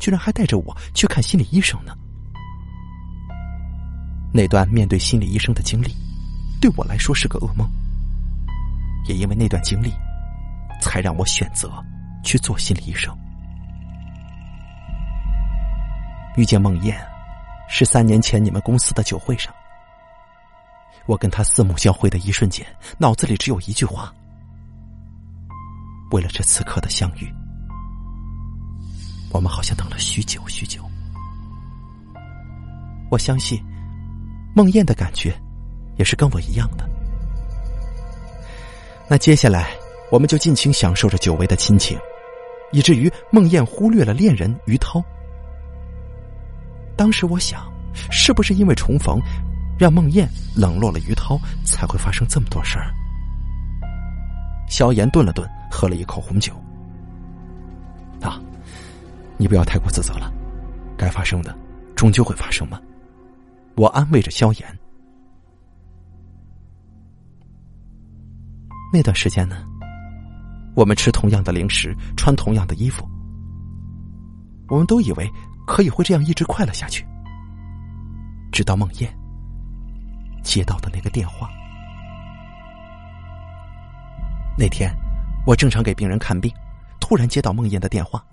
B: 居然还带着我去看心理医生呢。那段面对心理医生的经历，对我来说是个噩梦，也因为那段经历，才让我选择去做心理医生。遇见梦魇，是三年前你们公司的酒会上。我跟他四目交汇的一瞬间，脑子里只有一句话：为了这此刻的相遇，我们好像等了许久许久。我相信，梦魇的感觉也是跟我一样的。那接下来，我们就尽情享受着久违的亲情，以至于梦魇忽略了恋人于涛。当时我想，是不是因为重逢，让梦燕冷落了于涛，才会发生这么多事儿？萧炎顿了顿，喝了一口红酒。啊，你不要太过自责了，该发生的终究会发生嘛。我安慰着萧炎。那段时间呢，我们吃同样的零食，穿同样的衣服，我们都以为可以会这样一直快乐下去。直到梦魇接到的那个电话。那天我正常给病人看病，突然接到梦魇的电话，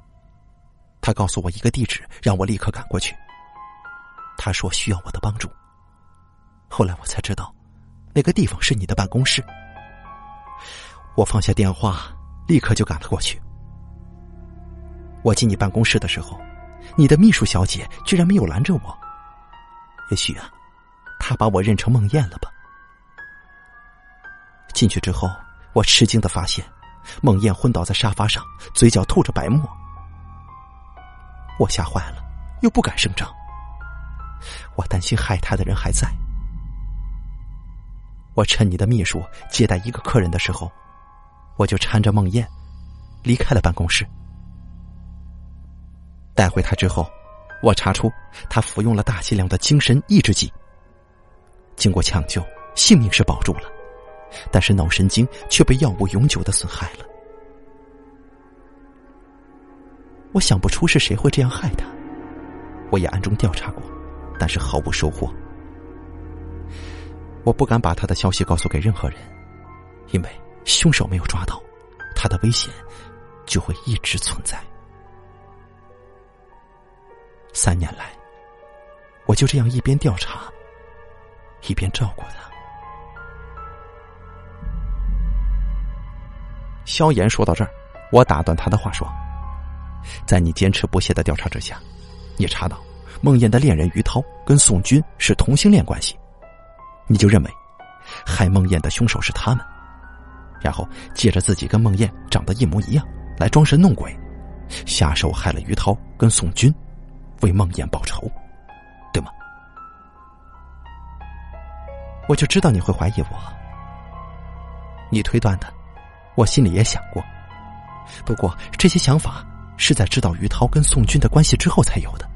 B: 他告诉我一个地址，让我立刻赶过去。他说需要我的帮助。后来我才知道，那个地方是你的办公室。我放下电话，立刻就赶了过去。我进你办公室的时候，你的秘书小姐居然没有拦着我。也许啊，她把我认成梦魇了吧？进去之后，我吃惊的发现，梦魇昏倒在沙发上，嘴角吐着白沫。我吓坏了，又不敢声张。我担心害他的人还在。我趁你的秘书接待一个客人的时候。我就搀着梦魇离开了办公室。带回他之后，我查出他服用了大剂量的精神抑制剂。经过抢救，性命是保住了，但是脑神经却被药物永久的损害了。我想不出是谁会这样害他，我也暗中调查过，但是毫无收获。我不敢把他的消息告诉给任何人，因为。凶手没有抓到，他的危险就会一直存在。三年来，我就这样一边调查，一边照顾他。萧炎说到这儿，我打断他的话说：“在你坚持不懈的调查之下，你查到梦魇的恋人于涛跟宋军是同性恋关系，你就认为害梦魇的凶手是他们。”然后借着自己跟梦魇长得一模一样来装神弄鬼，下手害了于涛跟宋军，为梦魇报仇，对吗？我就知道你会怀疑我。你推断的，我心里也想过。不过这些想法是在知道于涛跟宋军的关系之后才有的。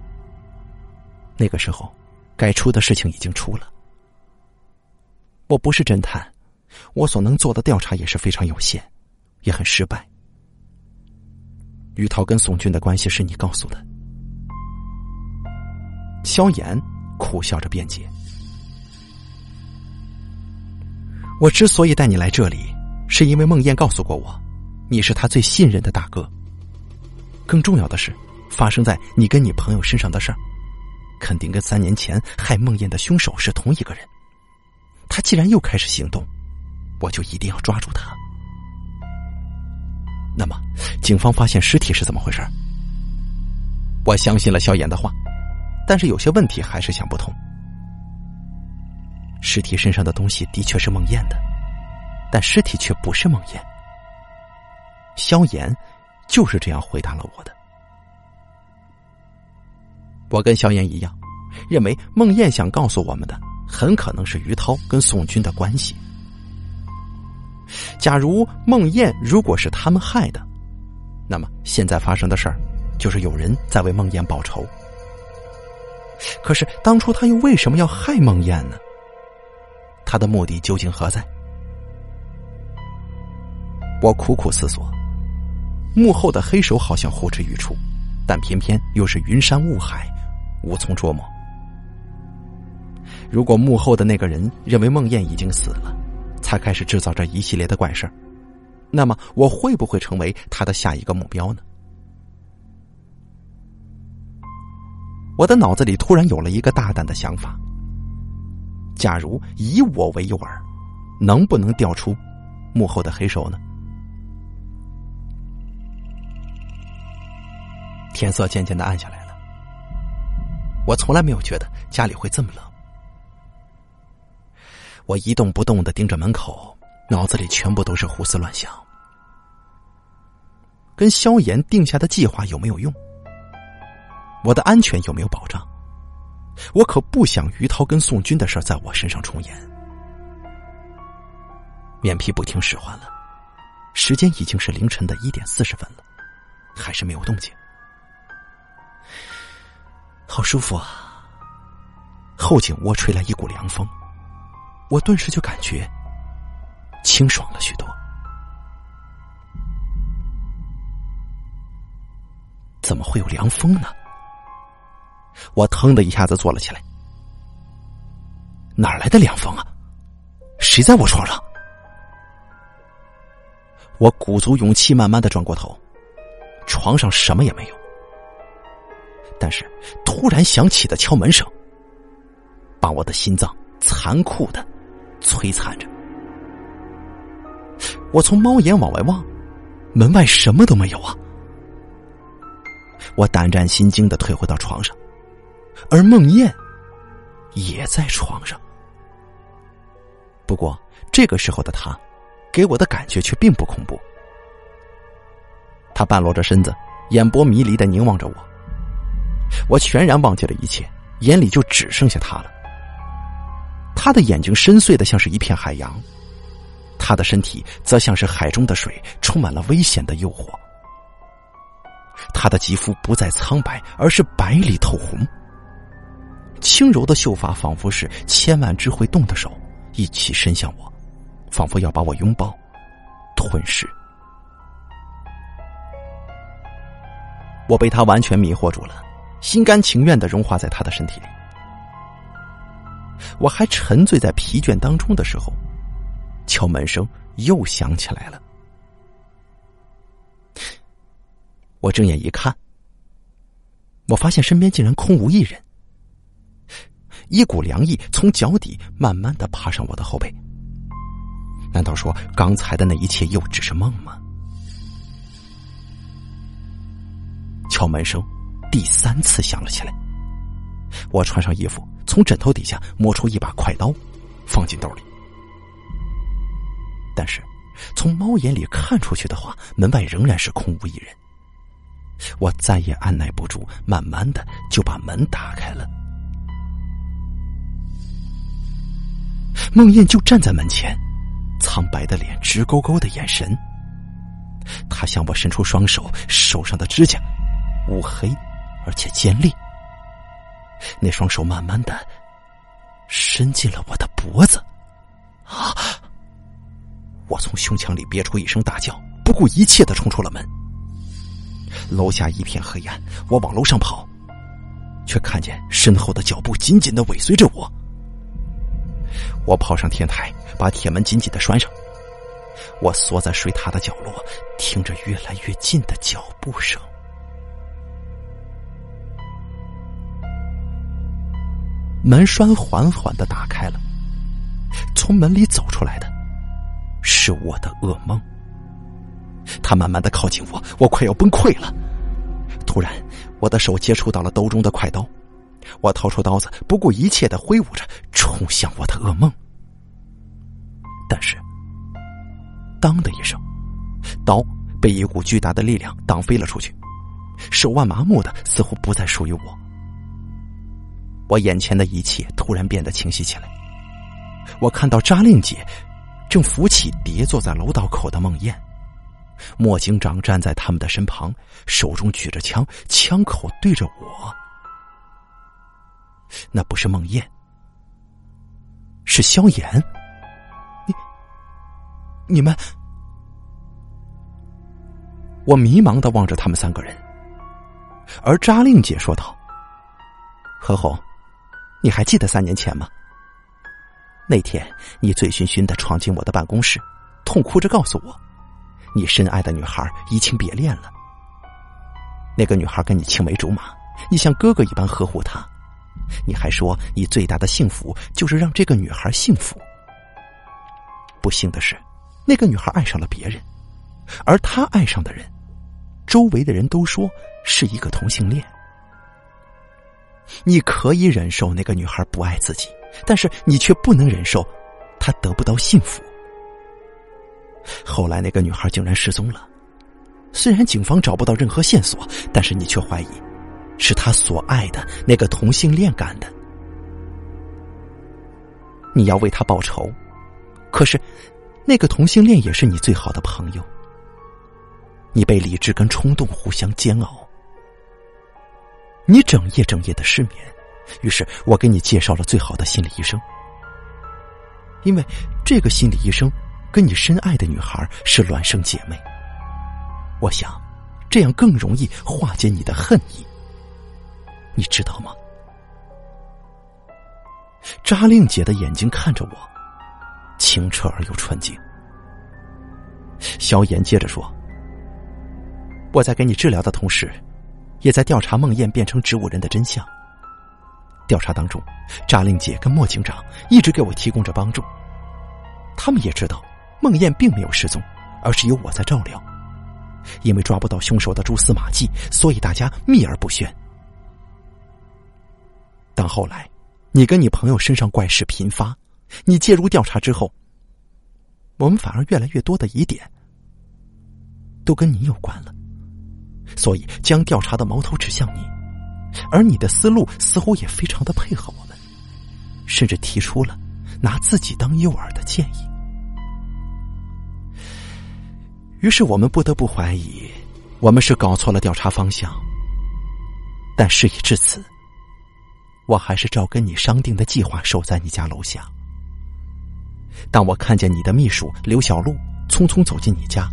B: 那个时候，该出的事情已经出了。我不是侦探。我所能做的调查也是非常有限，也很失败。于涛跟宋军的关系是你告诉的。萧炎苦笑着辩解：“我之所以带你来这里，是因为梦燕告诉过我，你是他最信任的大哥。更重要的是，发生在你跟你朋友身上的事儿，肯定跟三年前害梦燕的凶手是同一个人。他既然又开始行动。”我就一定要抓住他。那么，警方发现尸体是怎么回事？我相信了萧炎的话，但是有些问题还是想不通。尸体身上的东西的确是梦魇的，但尸体却不是梦魇。萧炎就是这样回答了我的。我跟萧炎一样，认为梦魇想告诉我们的，很可能是于涛跟宋军的关系。假如梦魇如果是他们害的，那么现在发生的事儿，就是有人在为梦魇报仇。可是当初他又为什么要害梦魇呢？他的目的究竟何在？我苦苦思索，幕后的黑手好像呼之欲出，但偏偏又是云山雾海，无从捉摸。如果幕后的那个人认为梦魇已经死了，才开始制造这一系列的怪事
A: 那么我会不会成为他的下一个目标呢？我的脑子里突然有了一个大胆的想法：假如以我为诱饵，能不能调出幕后的黑手呢？天色渐渐的暗下来了，我从来没有觉得家里会这么冷。我一动不动的盯着门口，脑子里全部都是胡思乱想。跟萧炎定下的计划有没有用？我的安全有没有保障？我可不想于涛跟宋军的事在我身上重演。面皮不听使唤了，时间已经是凌晨的一点四十分了，还是没有动静。好舒服啊！后颈窝吹来一股凉风。我顿时就感觉清爽了许多。怎么会有凉风呢？我腾的一下子坐了起来。哪来的凉风啊？谁在我床上？我鼓足勇气，慢慢的转过头，床上什么也没有。但是突然响起的敲门声，把我的心脏残酷的。摧残着，我从猫眼往外望，门外什么都没有啊！我胆战心惊的退回到床上，而梦燕也在床上。不过这个时候的他，给我的感觉却并不恐怖。他半裸着身子，眼波迷离的凝望着我，我全然忘记了一切，眼里就只剩下他了。他的眼睛深邃的像是一片海洋，他的身体则像是海中的水，充满了危险的诱惑。他的肌肤不再苍白，而是白里透红。轻柔的秀发仿佛是千万只会动的手，一起伸向我，仿佛要把我拥抱、吞噬。我被他完全迷惑住了，心甘情愿的融化在他的身体里。我还沉醉在疲倦当中的时候，敲门声又响起来了。我睁眼一看，我发现身边竟然空无一人。一股凉意从脚底慢慢的爬上我的后背。难道说刚才的那一切又只是梦吗？敲门声第三次响了起来。我穿上衣服。从枕头底下摸出一把快刀，放进兜里。但是，从猫眼里看出去的话，门外仍然是空无一人。我再也按耐不住，慢慢的就把门打开了。梦燕就站在门前，苍白的脸，直勾勾的眼神。他向我伸出双手，手上的指甲乌黑而且尖利。那双手慢慢的伸进了我的脖子，啊！我从胸腔里憋出一声大叫，不顾一切的冲出了门。楼下一片黑暗，我往楼上跑，却看见身后的脚步紧紧的尾随着我。我跑上天台，把铁门紧紧的拴上。我缩在水塔的角落，听着越来越近的脚步声。门栓缓缓的打开了，从门里走出来的，是我的噩梦。他慢慢的靠近我，我快要崩溃了。突然，我的手接触到了兜中的快刀，我掏出刀子，不顾一切的挥舞着，冲向我的噩梦。但是，当的一声，刀被一股巨大的力量挡飞了出去，手腕麻木的，似乎不再属于我。我眼前的一切突然变得清晰起来。我看到扎令姐正扶起跌坐在楼道口的孟燕，莫警长站在他们的身旁，手中举着枪，枪口对着我。那不是梦燕，是萧炎。你、你们……我迷茫的望着他们三个人，而扎令姐说道：“何红。”你还记得三年前吗？那天你醉醺醺的闯进我的办公室，痛哭着告诉我，
B: 你深爱的女孩移情别恋了。那个女孩跟你青梅竹马，你像哥哥一般呵护她，你还说你最大的幸福就是让这个女孩幸福。不幸的是，那个女孩爱上了别人，而她爱上的人，周围的人都说是一个同性恋。你可以忍受那个女孩不爱自己，但是你却不能忍受她得不到幸福。后来，那个女孩竟然失踪了。虽然警方找不到任何线索，但是你却怀疑是他所爱的那个同性恋干的。你要为他报仇，可是那个同性恋也是你最好的朋友。你被理智跟冲动互相煎熬，你整夜整夜的失眠。于是我给你介绍了最好的心理医生，因为这个心理医生。跟你深爱的女孩是孪生姐妹，我想这样更容易化解你的恨意，你知道吗？扎令姐的眼睛看着我，清澈而又纯净。萧炎接着说：“我在给你治疗的同时，也在调查梦魇变成植物人的真相。调查当中，扎令姐跟莫警长一直给我提供着帮助，他们也知道。”孟燕并没有失踪，而是由我在照料。因为抓不到凶手的蛛丝马迹，所以大家秘而不宣。但后来，你跟你朋友身上怪事频发，你介入调查之后，我们反而越来越多的疑点都跟你有关了，所以将调查的矛头指向你，而你的思路似乎也非常的配合我们，甚至提出了拿自己当诱饵的建议。于是我们不得不怀疑，我们是搞错了调查方向。但事已至此，我还是照跟你商定的计划守在你家楼下。当我看见你的秘书刘小璐匆匆走进你家，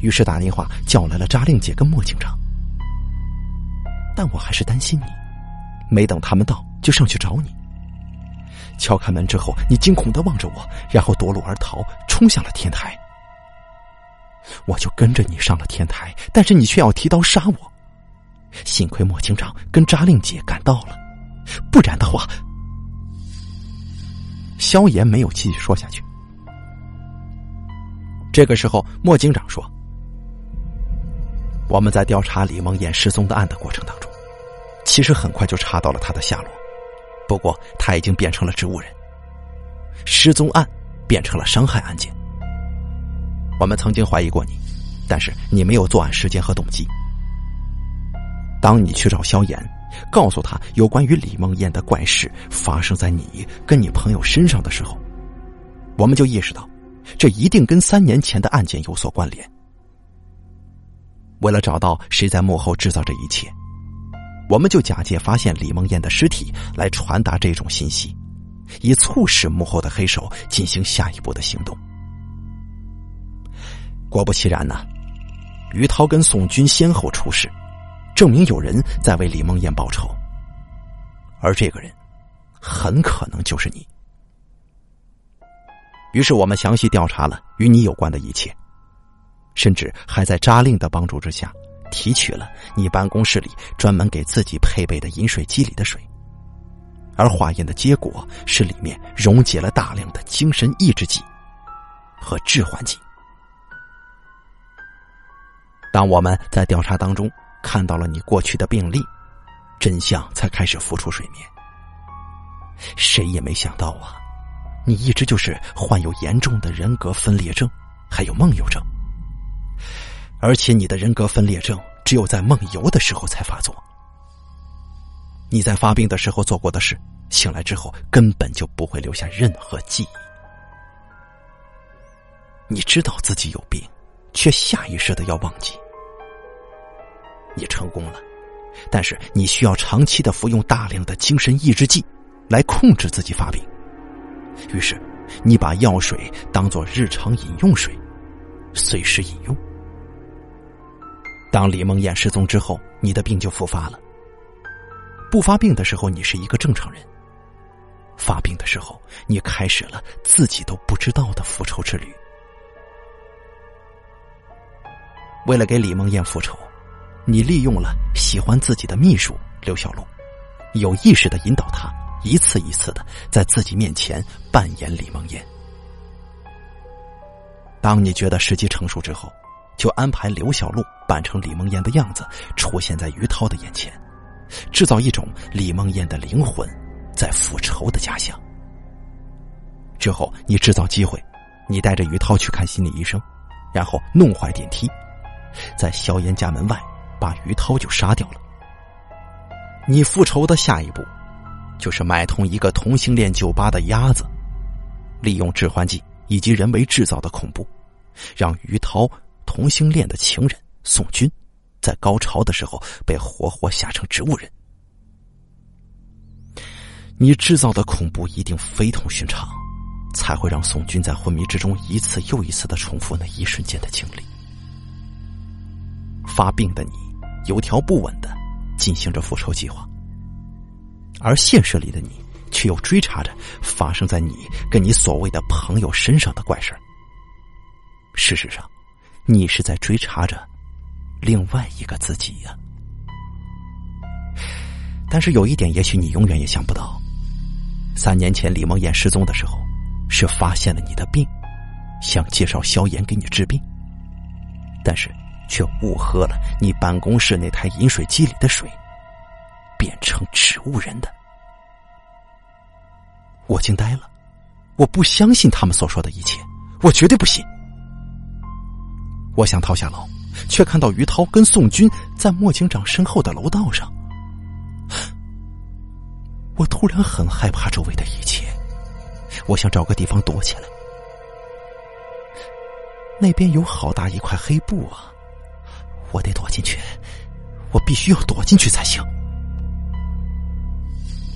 B: 于是打电话叫来了扎令姐跟莫警长。但我还是担心你，没等他们到，就上去找你。敲开门之后，你惊恐的望着我，然后夺路而逃，冲向了天台。我就跟着你上了天台，但是你却要提刀杀我。幸亏莫警长跟扎令姐赶到了，不然的话，萧炎没有继续说下去。这个时候，莫警长说：“我们在调查李梦妍失踪的案的过程当中，其实很快就查到了他的下落。不过他已经变成了植物人，失踪案变成了伤害案件。”我们曾经怀疑过你，但是你没有作案时间和动机。当你去找萧炎，告诉他有关于李梦燕的怪事发生在你跟你朋友身上的时候，我们就意识到，这一定跟三年前的案件有所关联。为了找到谁在幕后制造这一切，我们就假借发现李梦燕的尸体来传达这种信息，以促使幕后的黑手进行下一步的行动。果不其然呢，于涛跟宋军先后出事，证明有人在为李梦燕报仇，而这个人很可能就是你。于是我们详细调查了与你有关的一切，甚至还在扎令的帮助之下提取了你办公室里专门给自己配备的饮水机里的水，而化验的结果是里面溶解了大量的精神抑制剂和致幻剂。当我们在调查当中看到了你过去的病历，真相才开始浮出水面。谁也没想到啊，你一直就是患有严重的人格分裂症，还有梦游症。而且你的人格分裂症只有在梦游的时候才发作。你在发病的时候做过的事，醒来之后根本就不会留下任何记忆。你知道自己有病，却下意识的要忘记。你成功了，但是你需要长期的服用大量的精神抑制剂，来控制自己发病。于是，你把药水当做日常饮用水，随时饮用。当李梦燕失踪之后，你的病就复发了。不发病的时候，你是一个正常人；发病的时候，你开始了自己都不知道的复仇之旅。
A: 为了给李梦燕复仇，你利用了喜欢自己的秘书刘小璐，有意识的引导她一次一次的在自己面前扮演李梦燕。当你觉得时机成熟之后，就安排刘小璐扮成李梦燕的样子出现在于涛的眼前，制造一种李梦燕的灵魂在复仇的假象。之后，你制造机会，你带着于涛去看心理医生，然后弄坏电梯，在萧炎家门外把于涛就杀掉了。你复仇的下一步，就是买通一个同性恋酒吧的鸭子，利用致幻剂以及人为制造的恐怖，让于涛同性恋的情人宋军，在高潮的时候被活活吓成植物人。你制造的恐怖一定非同寻常。才会让宋军在昏迷之中一次又一次的重复那一瞬间的经历。发病的你有条不紊的进行着复仇计划，而现实里的你却又追查着发生在你跟你所谓的朋友身上的怪事事实上，你是在追查着另外一个自己呀。但是有一点，也许你永远也想不到：三年前李梦魇失踪的时候。是发现了你的病，想介绍萧炎给你治病，但是却误喝了你办公室那台饮水机里的水，变成植物人的。我惊呆了，我不相信他们所说的一切，我绝对不信。我想逃下楼，却看到于涛跟宋军在莫警长身后的楼道上。我突然很害怕周围的一切。我想找个地方躲起来，那边有好大一块黑布啊！我得躲进去，我必须要躲进去才行。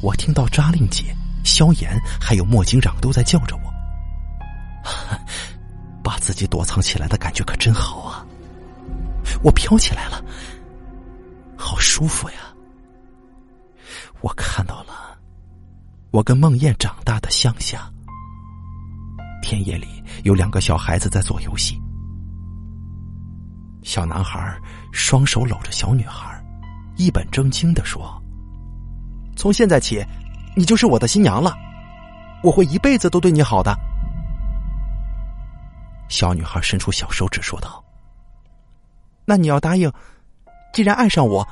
A: 我听到扎令姐、萧炎还有莫警长都在叫着我，把自己躲藏起来的感觉可真好啊！我飘起来了，好舒服呀！我看到了我跟梦燕长大的乡下。田野里有两个小孩子在做游戏。小男孩双手搂着小女孩，一本正经的说：“从现在起，你就是我的新娘了，我会一辈子都对你好的。”小女孩伸出小手指说道：“那你要答应，既然爱上我，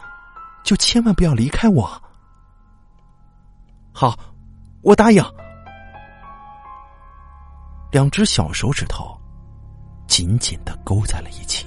A: 就千万不要离开我。”好，我答应。两只小手指头紧紧的勾在了一起。